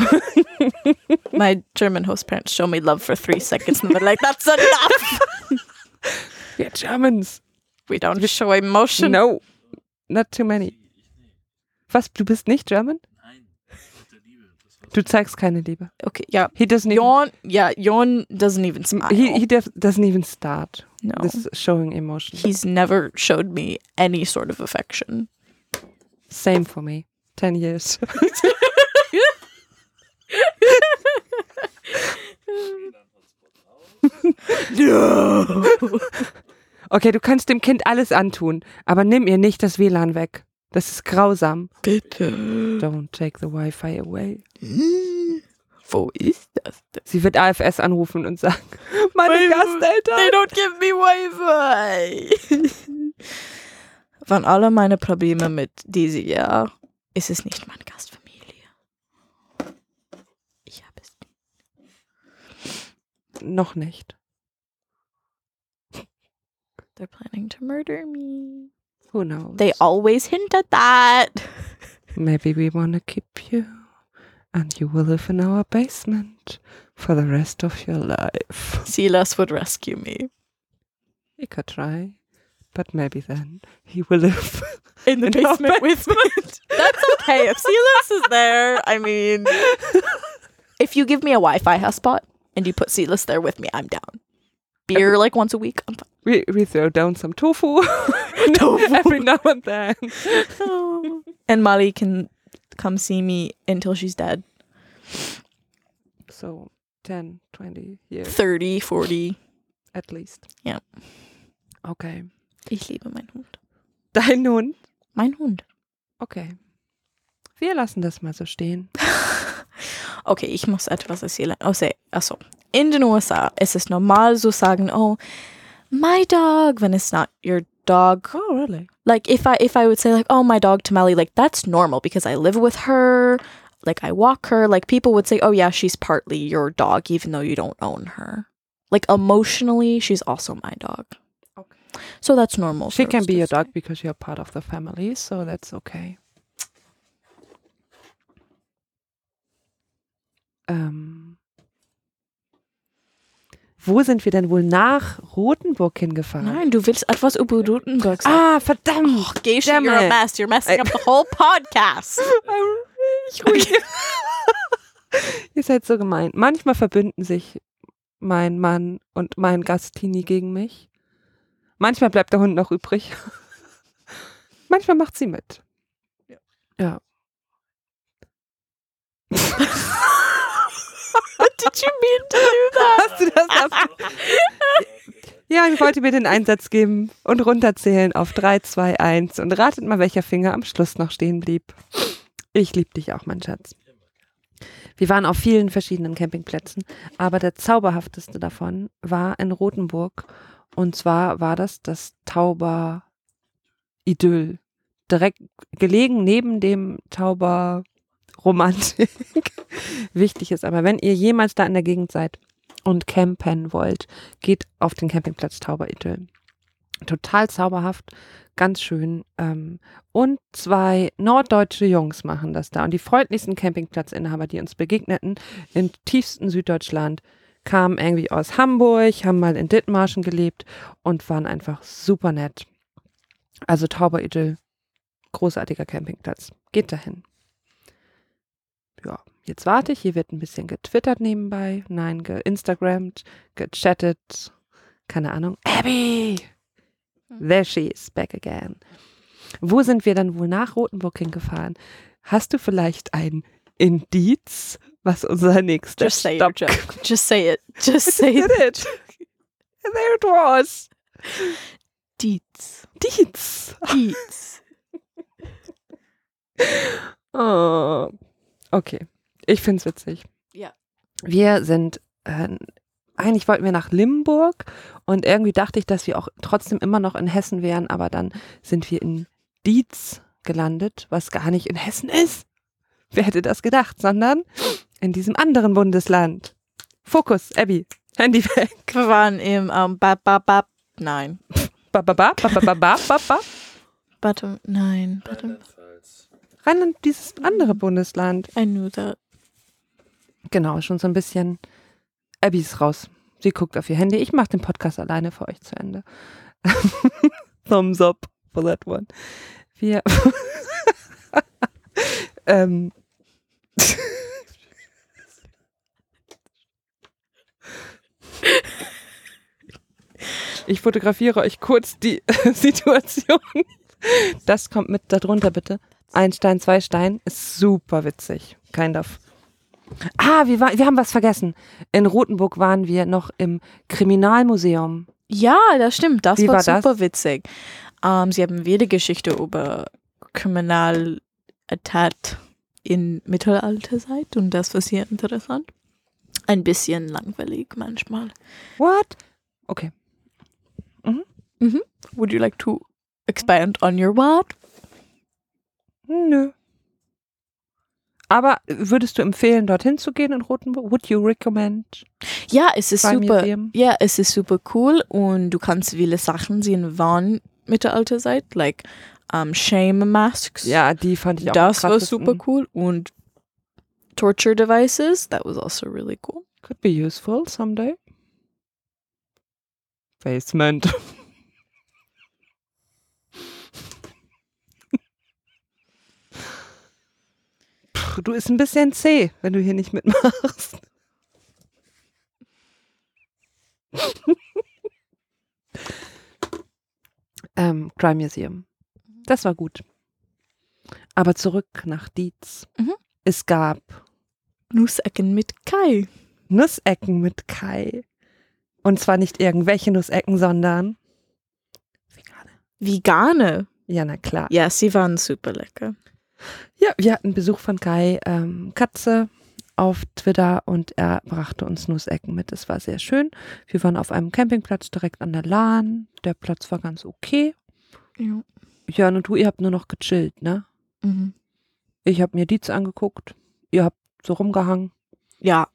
S3: My German host parents show me love for three seconds and they're like, that's enough.
S2: We're Germans.
S3: We don't show emotion.
S2: No, not too many. Was, du bist nicht German?
S1: Nein, Gott der Liebe. Das war
S2: Du zeigst keine Liebe.
S3: Okay, yeah.
S2: He doesn't even,
S3: yeah, Yawn doesn't even smile.
S2: he, he def- doesn't even start
S3: no.
S2: this showing emotion.
S3: He's never showed me any sort of affection.
S2: Same for me. Ten years.
S3: No.
S2: Okay, du kannst dem Kind alles antun, aber nimm ihr nicht das WLAN weg. Das ist grausam.
S3: Bitte.
S2: Don't take the Wi-Fi away.
S3: Wo ist das denn?
S2: Sie wird AFS anrufen und sagen, meine
S3: They
S2: Gasteltern.
S3: don't give me Wi-Fi. Waren alle meine Probleme mit diesem Jahr ist es nicht meine Gastfamilie. Ich habe es nicht.
S2: Noch nicht.
S3: They're planning to murder me.
S2: Who knows?
S3: They always hint at that.
S2: Maybe we want to keep you and you will live in our basement for the rest of your life.
S3: Silas would rescue me
S2: He could try, but maybe then he will live.
S3: in the
S2: In our
S3: basement with me. That's okay. If Silas is there, I mean, if you give me a Wi-Fi hotspot and you put Silas there with me, I'm down. Beer like once a week. I'm fine.
S2: we, we throw down some tofu,
S3: Tofu.
S2: every now and then.
S3: and Molly can come see me until she's dead.
S2: So 10, 20 years
S3: 30, 40.
S2: at least.
S3: Ja.
S2: Okay.
S3: Ich liebe meinen Hund.
S2: Dein Hund?
S3: Mein Hund.
S2: Okay. Wir lassen das mal so stehen.
S3: Okay, ich muss etwas erzählen. Oh, say, achso. In den USA ist es normal zu sagen, oh, my dog, when it's not your dog.
S2: Oh, really?
S3: Like if I if I would say like, oh, my dog Tamale, like that's normal because I live with her, like I walk her. Like people would say, oh yeah, she's partly your dog, even though you don't own her. Like emotionally, she's also my dog. So that's normal.
S2: She can be your dog because you're part of the family, so that's okay. Ähm, wo sind wir denn wohl nach Rotenburg hingefahren?
S3: Nein, du willst etwas über Rotenburg sagen.
S2: Ah, verdammt!
S3: Oh, Geisha,
S2: damn
S3: you're a mess. You're messing up the whole podcast.
S2: Ich ruhig. Ihr seid so gemein. Manchmal verbünden sich mein Mann und mein Gastini gegen mich. Manchmal bleibt der Hund noch übrig. Manchmal macht sie mit. Ja.
S3: What did you mean to do that?
S2: Hast du das ab Ja, ich wollte mir den Einsatz geben und runterzählen auf 3, 2, 1 und ratet mal, welcher Finger am Schluss noch stehen blieb. Ich liebe dich auch, mein Schatz. Wir waren auf vielen verschiedenen Campingplätzen, aber der zauberhafteste davon war in Rothenburg. Und zwar war das das Tauber Idyll. Direkt gelegen neben dem Tauber Romantik. Wichtig ist aber, wenn ihr jemals da in der Gegend seid und campen wollt, geht auf den Campingplatz Tauber Idyll. Total zauberhaft, ganz schön. Ähm, und zwei norddeutsche Jungs machen das da. Und die freundlichsten Campingplatzinhaber, die uns begegneten, im tiefsten Süddeutschland, kamen irgendwie aus Hamburg, haben mal in Dithmarschen gelebt und waren einfach super nett. Also Tauber Idyll, großartiger Campingplatz. Geht dahin. Ja, jetzt warte ich. Hier wird ein bisschen getwittert nebenbei. Nein, geinstagrammt, gechattet. Keine Ahnung. Abby! There she is, back again. Wo sind wir dann wohl nach Rotenburg hingefahren? Hast du vielleicht ein Indiz, was unser nächster
S3: Just say your
S2: Stopp
S3: joke. Just say it. Just say
S2: Did
S3: it.
S2: it. There it was.
S3: Dietz.
S2: Dietz.
S3: Dietz.
S2: Oh. Okay, ich find's witzig.
S3: Ja.
S2: Wir sind, äh, eigentlich wollten wir nach Limburg und irgendwie dachte ich, dass wir auch trotzdem immer noch in Hessen wären, aber dann sind wir in Dietz gelandet, was gar nicht in Hessen ist. Wer hätte das gedacht, sondern in diesem anderen Bundesland. Fokus, Abby, Handy weg.
S3: Wir waren im ähm, ba, ba, ba, nein.
S2: Ba, ba, ba, ba, ba, ba, ba, ba, ba.
S3: Warte, nein. Warte.
S1: Rheinland-Pfalz.
S2: Rheinland, dieses andere Bundesland.
S3: I knew that.
S2: Genau, schon so ein bisschen. Abby ist raus. Sie guckt auf ihr Handy. Ich mache den Podcast alleine für euch zu Ende. Thumbs up for that one. Wir. ähm. Ich fotografiere euch kurz die Situation. Das kommt mit darunter, bitte. Ein Stein, zwei Stein. Ist super witzig. Kind of. Ah, wir, war, wir haben was vergessen. In Rothenburg waren wir noch im Kriminalmuseum.
S3: Ja, das stimmt. Das
S2: Wie
S3: war,
S2: war das?
S3: super witzig. Ähm, sie haben wieder Geschichte über Kriminalität in Mittelalterzeit und das war sehr interessant. Ein bisschen langweilig manchmal.
S2: What? Okay.
S3: Would you like to expand on your what?
S2: Nö. Aber würdest du empfehlen, dorthin zu gehen in Rothenburg? Would you recommend?
S3: Ja, es ist super.
S2: Museum?
S3: Ja, es ist super cool und du kannst viele Sachen sehen von Mittelalterzeit, like um, Shame Masks.
S2: Ja, die fand ich auch
S3: das war super cool und Torture Devices, that was also really cool.
S2: Could be useful someday. Basement. Puh, Du ist ein bisschen zäh, wenn du hier nicht mitmachst. ähm, Crime Museum. Das war gut. Aber zurück nach Dietz.
S3: Mhm.
S2: Es gab
S3: Nussecken mit Kai.
S2: Nussecken mit Kai. Und zwar nicht irgendwelche Nussecken, sondern vegane.
S3: Vegane.
S2: Ja, na klar.
S3: Ja, sie waren super lecker.
S2: Ja, wir hatten Besuch von Kai ähm, Katze auf Twitter und er brachte uns Nussecken mit. Es war sehr schön. Wir waren auf einem Campingplatz direkt an der Lahn. Der Platz war ganz okay.
S3: Ja.
S2: Jörn und du, ihr habt nur noch gechillt, ne?
S3: Mhm.
S2: Ich habe mir Dietz angeguckt. Ihr habt so rumgehangen.
S3: ja,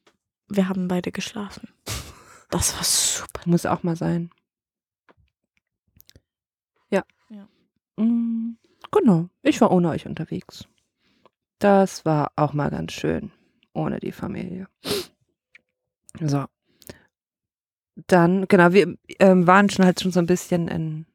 S3: wir haben beide geschlafen. Das war super.
S2: Muss auch mal sein. Ja.
S3: Ja.
S2: Mm, genau. Ich war ohne euch unterwegs. Das war auch mal ganz schön. Ohne die Familie. So. Dann, genau, wir ähm, waren schon halt schon so ein bisschen in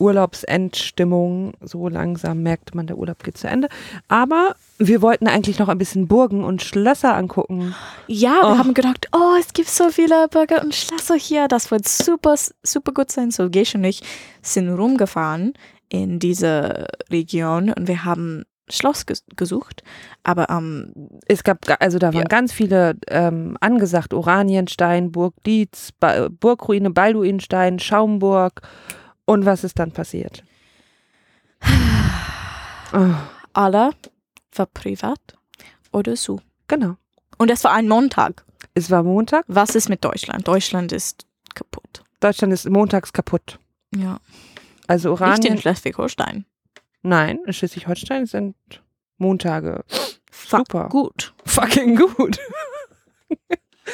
S2: Urlaubsendstimmung. So langsam merkte man, der Urlaub geht zu Ende. Aber wir wollten eigentlich noch ein bisschen Burgen und Schlösser angucken.
S3: Ja, wir
S2: Oh.
S3: haben gedacht, oh, es gibt so viele Burger und Schlösser hier. Das wird super, super gut sein. So, Gesch und ich sind rumgefahren in diese Region und wir haben Schloss ges gesucht. Aber ähm,
S2: Es gab, ga- also da waren
S3: Ja.
S2: ganz viele ähm, angesagt, Oranienstein, Burg Dietz, ba Burgruine Balduinstein, Schaumburg. Und was ist dann passiert? Oh,
S3: alle war privat oder so.
S2: genau.
S3: Und es war ein Montag.
S2: Es war Montag.
S3: Was ist mit Deutschland? Deutschland ist kaputt.
S2: Deutschland ist montags kaputt.
S3: Ja.
S2: Also
S3: Nicht in
S2: Oranien.
S3: Schleswig-Holstein.
S2: Nein, in Schleswig-Holstein sind Montage
S3: Fuck
S2: super.
S3: Gut.
S2: Fucking gut.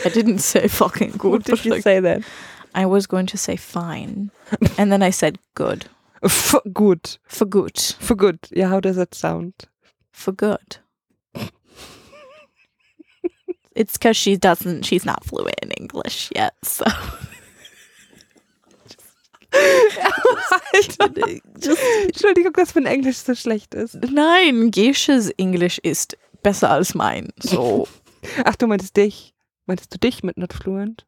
S3: I didn't say fucking good.
S2: What did you say then?
S3: I was going to say fine. And then I said good.
S2: F gut.
S3: For good.
S2: For good. Yeah, how does that sound?
S3: For good. it's because she doesn't, she's not fluent in English yet. So
S2: Alter. Entschuldigung, dass mein Englisch so schlecht ist.
S3: nein, Gesches Englisch ist besser als mein. So
S2: Ach, du meintest dich. Meintest du dich mit not fluent?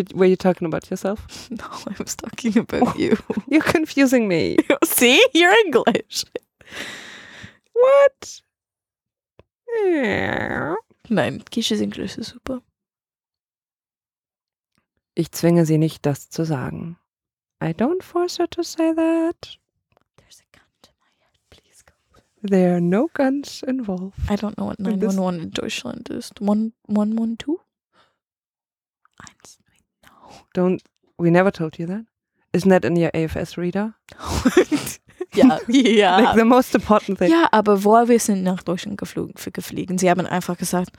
S2: Did, were you talking about yourself?
S3: no, I was talking about you.
S2: You're confusing me.
S3: See, you're English.
S2: What?
S3: Nein, Gesches Englisch ist super.
S2: Ich zwinge sie nicht, das zu sagen. I don't force her to say that.
S3: There's a gun to my head. Please go.
S2: There are no guns involved.
S3: I don't know what
S2: Und das-
S3: 911 in Deutschland ist. One, 112?
S2: Don't. We never told you that. Isn't that in your AFS reader?
S3: ja, ja.
S2: Like the most important thing.
S3: Ja, aber wo wir sind nach Deutschland geflogen, für geflogen. Sie haben einfach gesagt,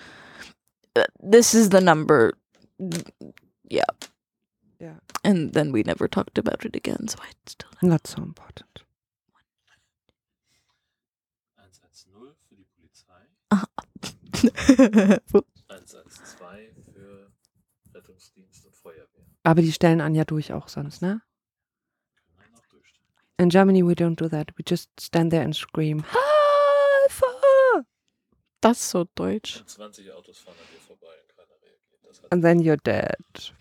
S3: "Uh, this is the number. Yeah.
S2: Yeah.
S3: And then we never talked about it again, so I still
S2: Not so important.
S1: 110 für die Polizei,
S3: don't.
S1: 112 für Rettungsdienst und Feuerwehr.
S2: Aber die stellen an ja durch auch sonst, ne? In Germany we don't do that. We just stand there and scream. Hilfe!
S3: das ist so deutsch.
S1: Und 20 Autos fahren an dir vorbei und keiner reagiert. Das hat
S2: And then you're dead.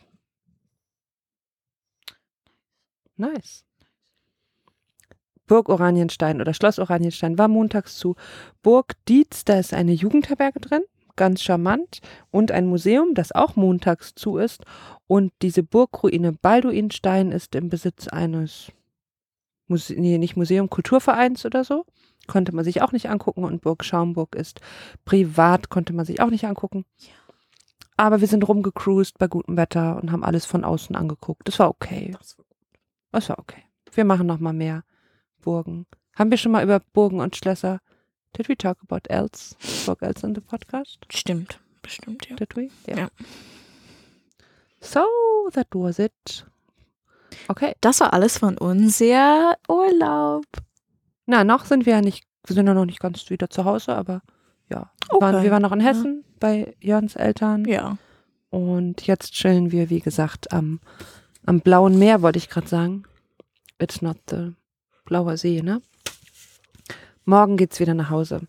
S2: Nice. Burg Oranienstein oder Schloss Oranienstein war montags zu. Burg Dietz, da ist eine Jugendherberge drin, ganz charmant. Und ein Museum, das auch montags zu ist. Und diese Burgruine Balduinstein ist im Besitz eines, Muse nee, nicht Museum, Kulturvereins oder so. Konnte man sich auch nicht angucken. Und Burg Schaumburg ist privat, konnte man sich auch nicht angucken. Aber wir sind rumgecruised bei gutem Wetter und haben alles von außen angeguckt. Das war okay.
S1: das war gut.
S2: Das war okay. Wir machen noch mal mehr Burgen. Haben wir schon mal über Burgen und Schlösser Did we talk about else? Spoke else in the podcast?
S3: Stimmt, bestimmt, ja.
S2: Did we?
S3: Ja.
S2: So, that was it. Okay.
S3: Das war alles von unser Urlaub.
S2: Na, noch sind wir ja nicht, wir sind ja noch nicht ganz wieder zu Hause, aber ja. Wir, waren,
S3: Okay.
S2: wir waren noch in Hessen bei Jörns Eltern.
S3: Ja.
S2: Und jetzt chillen wir, wie gesagt, am, am blauen Meer, wollte ich gerade sagen. It's not the blauer See, ne? Morgen geht's wieder nach Hause.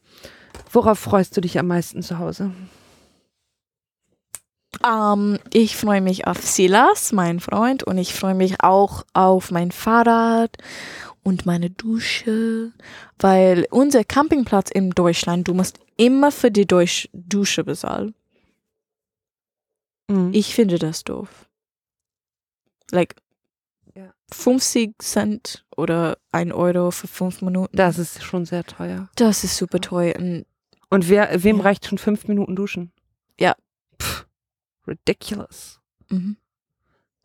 S2: Worauf freust du dich am meisten zu Hause?
S3: Ähm, ich freue mich auf Silas, mein Freund, und ich freue mich auch auf mein Fahrrad und meine Dusche, weil unser Campingplatz in Deutschland, du musst immer für die Durch Dusche bezahlen.
S2: Mhm.
S3: Ich finde das doof. Like. 50 Cent oder 1 Euro für 5 Minuten.
S2: Das ist schon sehr teuer.
S3: Das ist super teuer. Und
S2: Und wer, wem
S3: Ja.
S2: reicht schon fünf Minuten duschen?
S3: Ja.
S2: Pff, ridiculous.
S3: mhm.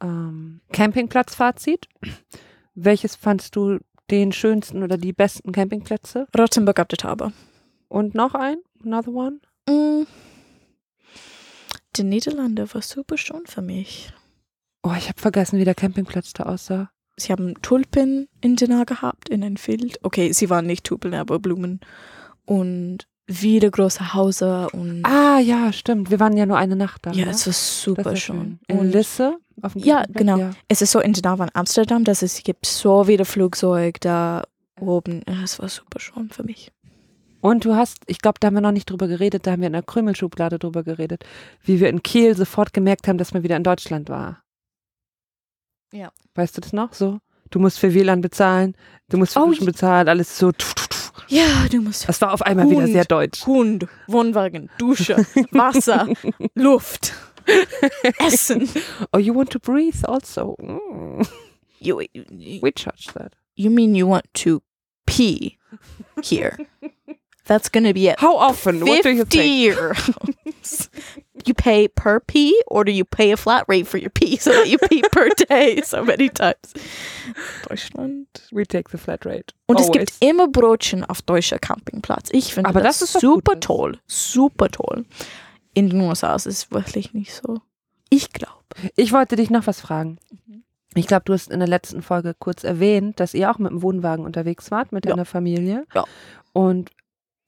S2: Ähm, Campingplatzfazit. Welches fandst du den schönsten oder die besten Campingplätze?
S3: Rottenburg ab der Taube.
S2: Und noch ein? Another one?
S3: Mm. Die Niederlande war super schön für mich.
S2: Oh, ich habe vergessen, wie der Campingplatz da aussah.
S3: Sie haben Tulpen in Dena gehabt, in ein Feld. Okay, sie waren nicht Tulpen, aber Blumen. Und wieder große Häuser und
S2: Ah, ja, stimmt. Wir waren ja nur eine Nacht da.
S3: ja,
S2: ne?
S3: es war super
S2: ist
S3: schön.
S2: In
S3: Und
S2: Lisse? Auf dem
S3: Ja,
S2: Campingplatz?
S3: genau.
S2: Ja.
S3: es ist so in Dena von Amsterdam, dass es gibt so wieder Flugzeug da oben. Ja, Es war super schön für mich.
S2: Und du hast, ich glaube, da haben wir noch nicht drüber geredet, da haben wir in der Krümelschublade drüber geredet, wie wir in Kiel sofort gemerkt haben, dass man wieder in Deutschland war.
S3: Ja.
S2: Weißt du das noch? So? Du musst für WLAN bezahlen, du musst für
S3: Oh,
S2: Duschen bezahlen, alles so. Tuff, tuff, tuff.
S3: Ja, du musst
S2: Das war auf einmal wieder
S3: Hund.
S2: sehr deutsch.
S3: Hund, Wohnwagen, Dusche, Wasser, Luft, Essen.
S2: Oh, you want to breathe also? Mm.
S3: You,
S2: We charge that.
S3: you mean you want to pee here? That's gonna be it.
S2: How often? What do you
S3: 50
S2: think?
S3: you pay per pee or do you pay a flat rate for your pee so that you pee per day so many times? Deutschland.
S2: We take the flat rate.
S3: Und es
S2: Always.
S3: gibt immer Brotchen auf deutscher Campingplatz. Ich finde
S2: Aber
S3: das,
S2: das
S3: super toll. Super toll. In den USA ist es wirklich nicht so. Ich glaube.
S2: Ich wollte dich noch was fragen.
S3: Mhm.
S2: Ich glaube, du hast in der letzten Folge kurz erwähnt, dass ihr auch mit dem Wohnwagen unterwegs wart, mit
S3: Ja.
S2: deiner Familie.
S3: Ja.
S2: Und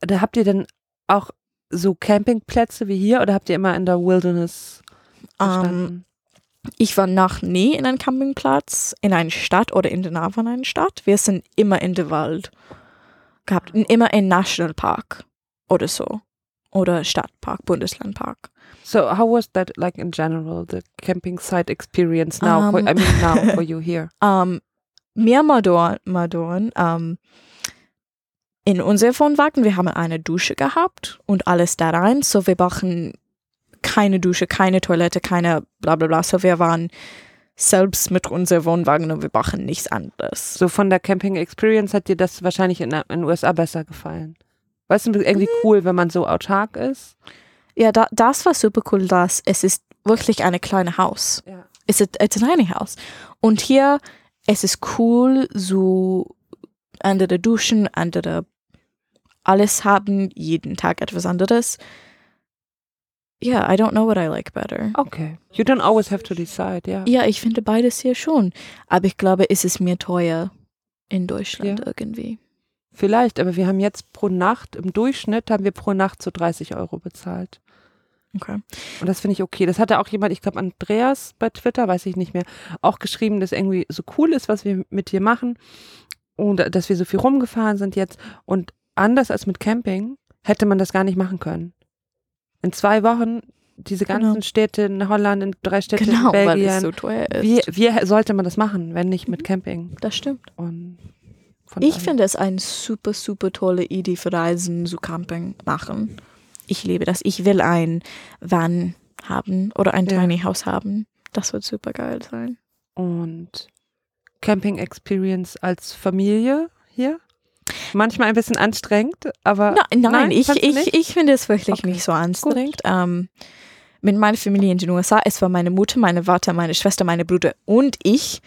S2: da habt ihr dann auch so Campingplätze wie hier oder habt ihr immer in der Wilderness
S3: Ähm,
S2: gestanden?
S3: ich war noch nie in einem Campingplatz, in einer Stadt oder in der Nähe von einer Stadt. Wir sind immer in der Wald gehabt. Immer in Nationalpark oder so. Oder Stadtpark, Bundeslandpark.
S2: so how was that like in general, the camping site experience now? for,
S3: Um,
S2: I mean now for you here.
S3: Ähm, mir Madon, Madon ähm, in unserem Wohnwagen, wir haben eine Dusche gehabt und alles da rein. So wir brauchen keine Dusche, keine Toilette, keine bla bla bla. So wir waren selbst mit unserem Wohnwagen und wir brauchen nichts anderes.
S2: So von der Camping Experience hat dir das wahrscheinlich in, den USA besser gefallen. Weißt du, irgendwie
S3: Mhm.
S2: cool, wenn man so autark ist.
S3: Ja, da, das war super cool, dass es ist wirklich eine kleine Haus.
S2: Ja.
S3: Es ist ein tiny Haus. Und hier, es ist cool, so andere Duschen, andere alles haben, jeden Tag etwas anderes. Yeah, I don't know what I like better.
S2: Okay. You don't always have to decide, ja.
S3: Ja, ich finde beides hier schon. Aber ich glaube, es ist mir teuer in Deutschland
S2: Ja.
S3: irgendwie.
S2: Vielleicht, aber wir haben jetzt pro Nacht, im Durchschnitt haben wir pro Nacht so 30 Euro bezahlt.
S3: Okay.
S2: Und das finde ich okay. Das hatte auch jemand, ich glaube Andreas bei Twitter, weiß ich nicht mehr, auch geschrieben, dass irgendwie so cool ist, was wir mit dir machen und äh, dass wir so viel rumgefahren sind jetzt. Und anders als mit Camping hätte man das gar nicht machen können. In zwei Wochen diese ganzen
S3: Genau.
S2: Städte in Holland, in drei Städte
S3: Genau,
S2: in
S3: weil
S2: Belgien.
S3: es so teuer ist.
S2: wie, wie sollte man das machen, wenn nicht mit Camping?
S3: das stimmt.
S2: Und
S3: Ich finde es eine super, super tolle Idee für Reisen, so Camping machen. Ich liebe das. Ich will ein Van haben oder ein
S2: Ja.
S3: Tiny House haben. Das wird super geil sein.
S2: und Camping Experience als Familie hier. Manchmal ein bisschen anstrengend, aber
S3: Nein, nein, ich,
S2: du
S3: ich,
S2: nicht?
S3: ich finde es wirklich
S2: Okay,
S3: nicht so anstrengend. Ähm, mit meiner Familie in den USA, es war meine Mutter, meine Vater, meine Schwester, meine Bruder und ich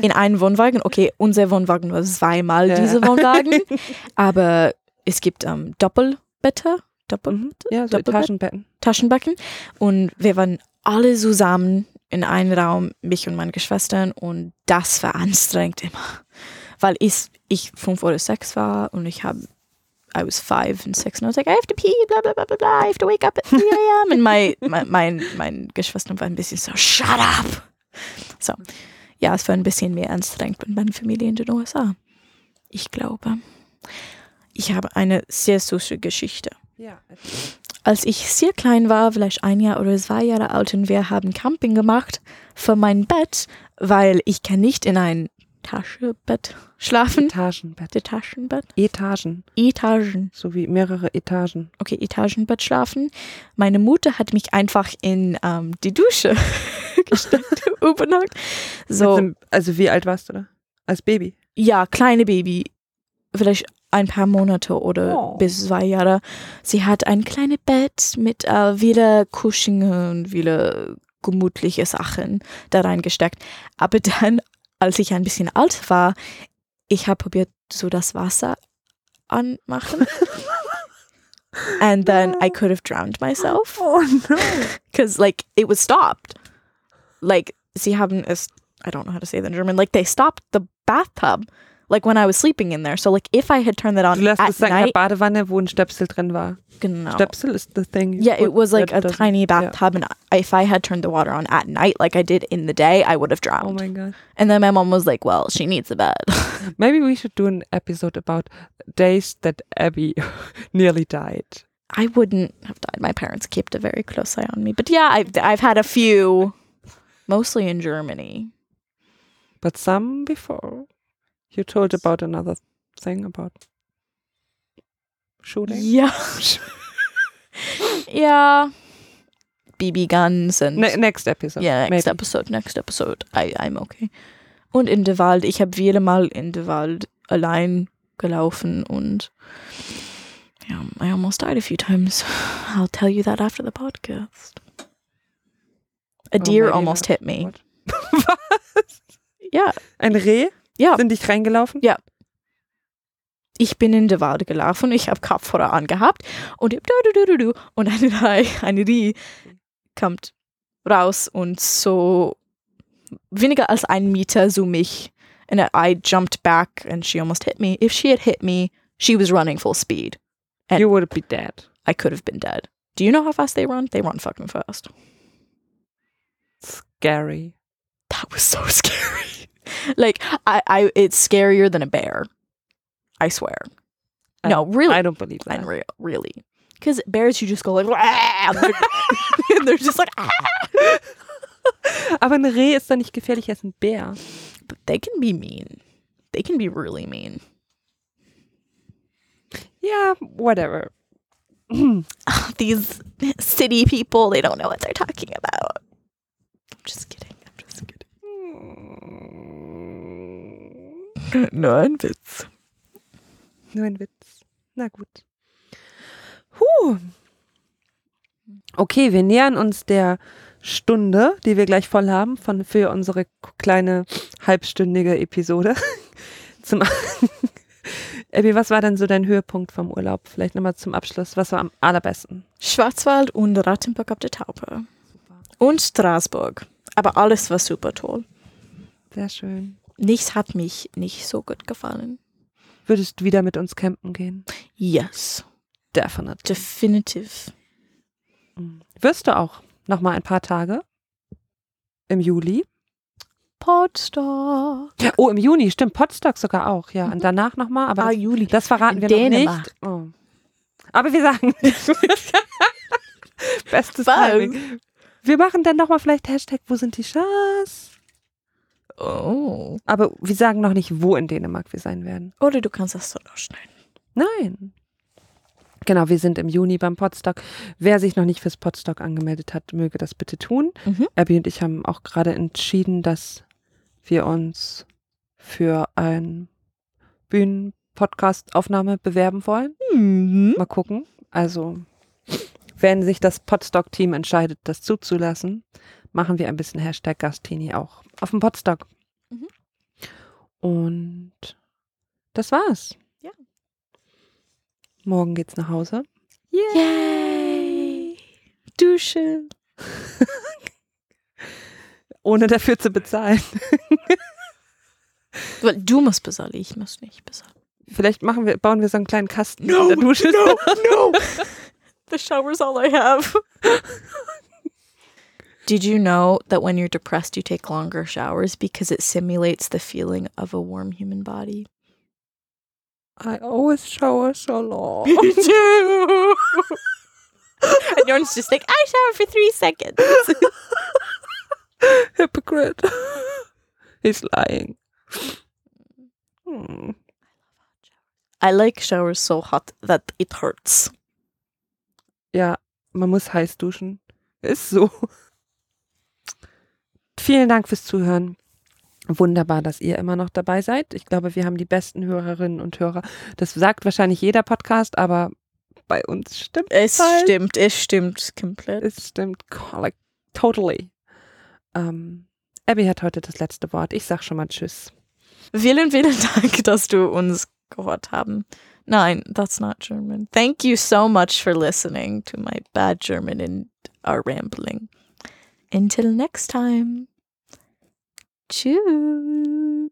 S3: in einem Wohnwagen. Okay, unser Wohnwagen war zweimal
S2: Ja.
S3: diese Wohnwagen, aber es gibt ähm, Doppelbette, Doppel,
S2: Mhm. Ja, so
S3: Doppelbett?
S2: Etagenbetten.
S3: Taschenbecken und wir waren alle zusammen in einem Raum, mich und meine Geschwistern und das war anstrengend immer, weil ich, ich fünf oder sechs war und ich habe I was five and six and I was like, I have to pee, blah, blah, blah, blah, blah. I have to wake up at 3 a.m. Und mein, mein, mein, mein Geschwister war ein bisschen so, shut up. So, ja, es war ein bisschen mehr anstrengend mit meiner Familie in den USA. Ich glaube. Ich habe eine sehr süße Geschichte.
S2: Ja.
S3: Als ich sehr klein war, vielleicht ein Jahr oder zwei Jahre alt, und wir haben Camping gemacht für mein Bett, weil ich kann nicht in ein Taschenbett schlafen.
S2: Etagenbett.
S3: Taschenbett?
S2: Etagen.
S3: Etagen.
S2: So wie mehrere Etagen.
S3: Okay, Etagenbett schlafen. Meine Mutter hat mich einfach in ähm, die Dusche gesteckt, übernachtet. So,
S2: einem- Also wie alt warst du da? Als Baby?
S3: ja, kleine Baby, vielleicht ein paar Monate oder
S2: Oh.
S3: bis zwei Jahre. Sie hat ein kleines Bett mit äh, viele Kuscheln und viele gemütliche Sachen da reingesteckt. Aber dann, als ich ein bisschen alt war, ich habe probiert, so das Wasser anmachen. And then I could have drowned myself.
S2: Oh no.
S3: because like it was stopped. Like sie haben es I don't know how to say that in German. Like they stopped the bathtub. Like when I was sleeping in there. So like if I had turned that on
S2: Du lässt
S3: at
S2: es eine
S3: night,
S2: Badewanne, wo ein Stöpsel drin war.
S3: genau.
S2: Stöpsel ist the thing.
S3: Yeah, it was like a
S2: doesn't-
S3: tiny
S2: yeah.
S3: bathtub, and if I had turned the water on at night, like I did in the day, I would have drowned.
S2: Oh mein Gott.
S3: and then my mom was like, "Well, she needs a bed."
S2: Maybe we should do an episode about days that Abby nearly died.
S3: I wouldn't have died. My parents kept a very close eye on me, but yeah, I've I've had a few, mostly in Germany.
S2: But some before. You told about another thing about shooting.
S3: Yeah. yeah. BB guns and
S2: Ne next episode.
S3: yeah, next
S2: maybe.
S3: episode, next episode. I, I'm okay. Und in der Wald, ich habe viele Mal in der Wald allein gelaufen und yeah, I almost died a few times. I'll tell you that after the podcast. A
S2: Oh,
S3: deer
S2: maybe
S3: almost hit me.
S2: What? Was?
S3: Ja,
S2: Ein Reh?
S3: Ja.
S2: Sind dich reingelaufen?
S3: Ja. ich bin in der Wald gelaufen, ich habe Kopfhörer angehabt und und eine, Rai- eine Rie kommt raus und so weniger als ein Meter zu mich. And I jumped back and she almost hit me. If she had hit me, she was running full speed. And-
S2: You would be dead.
S3: I could have been dead. Do you know how fast they run? They run fucking fast.
S2: Scary.
S3: That was so scary. like I, I it's scarier than a bear. I swear.
S2: I-
S3: no, really.
S2: I don't believe that.
S3: Unreal, really. Because bears, you just go like, and they're, just like!
S2: Aber ein Reh ist doch nicht gefährlicher als ein Bär.
S3: but they can be mean. They can be really mean.
S2: Yeah, whatever.
S3: These city people, they don't know what they're talking about. I'm just kidding. No, ein Witz.
S2: Nur ein Witz. Na gut. Huh. Okay, wir nähern uns der Stunde, die wir gleich voll haben von, für unsere kleine halbstündige Episode. Zum Abby, was war denn so dein Höhepunkt vom Urlaub? Vielleicht nochmal zum Abschluss. Was war am allerbesten?
S3: Schwarzwald und Rattenburg auf der Taupe. Und Straßburg. Aber alles war super toll.
S2: Sehr schön.
S3: Nichts hat mich nicht so gut gefallen.
S2: Würdest du wieder mit uns campen gehen?
S3: Yes,
S2: Definitely.
S3: definitive.
S2: Mhm. Wirst du auch nochmal ein paar Tage im Juli?
S3: Potsdam.
S2: Oh, im Juni, stimmt. Potsdok sogar auch, ja.
S3: Mhm.
S2: Und danach nochmal, aber
S3: Ah,
S2: das,
S3: Juli.
S2: das verraten wir
S3: Dänemark.
S2: noch nicht. Oh. Aber wir sagen. Bestes
S3: Was?
S2: Timing. Wir machen dann nochmal vielleicht Hashtag, wo sind die Schas?
S3: Oh.
S2: Aber wir sagen noch nicht, wo in Dänemark wir sein werden.
S3: Oder du kannst das so schneiden.
S2: Nein. Genau, wir sind im Juni beim Podstock. Wer sich noch nicht fürs Podstock angemeldet hat, möge das bitte tun.
S3: Mhm.
S2: Abby und ich haben auch gerade entschieden, dass wir uns für ein Bühnen-Podcast-Aufnahme bewerben wollen.
S3: Mhm.
S2: Mal gucken. Also, wenn sich das Podstock-Team entscheidet, das zuzulassen, machen wir ein bisschen Hashtag Gastini auch auf dem Podstock.
S3: Mhm.
S2: Und das war's.
S3: Ja.
S2: Morgen geht's nach Hause.
S3: Yay! Duschen.
S2: Ohne dafür zu bezahlen.
S3: Du musst bezahlen, ich muss nicht bezahlen.
S2: Vielleicht machen wir, bauen wir so einen kleinen Kasten in der Dusche.
S3: no! The shower's all I have. Did you know that when you're depressed, you take longer showers because it simulates the feeling of a warm human body?
S2: I always shower so long.
S3: too. and Jordan's just like, I shower for three seconds.
S2: Hypocrite. He's lying. Hmm.
S3: I love hot showers I like showers so hot that it hurts.
S2: Ja, man muss heiß duschen. Ist so. Vielen Dank fürs Zuhören. Wunderbar, dass ihr immer noch dabei seid. Ich glaube, wir haben die besten Hörerinnen und Hörer. Das sagt wahrscheinlich jeder Podcast, aber bei uns stimmt
S3: Es
S2: halt.
S3: stimmt, es stimmt komplett.
S2: Es stimmt. Like, totally. Ähm, Abby hat heute das letzte Wort. Ich sag schon mal Tschüss.
S3: Vielen, vielen Dank, dass du uns gehört haben. Nein, that's not German. Thank you so much for listening to my bad German and our rambling. Until next time. Tschüss.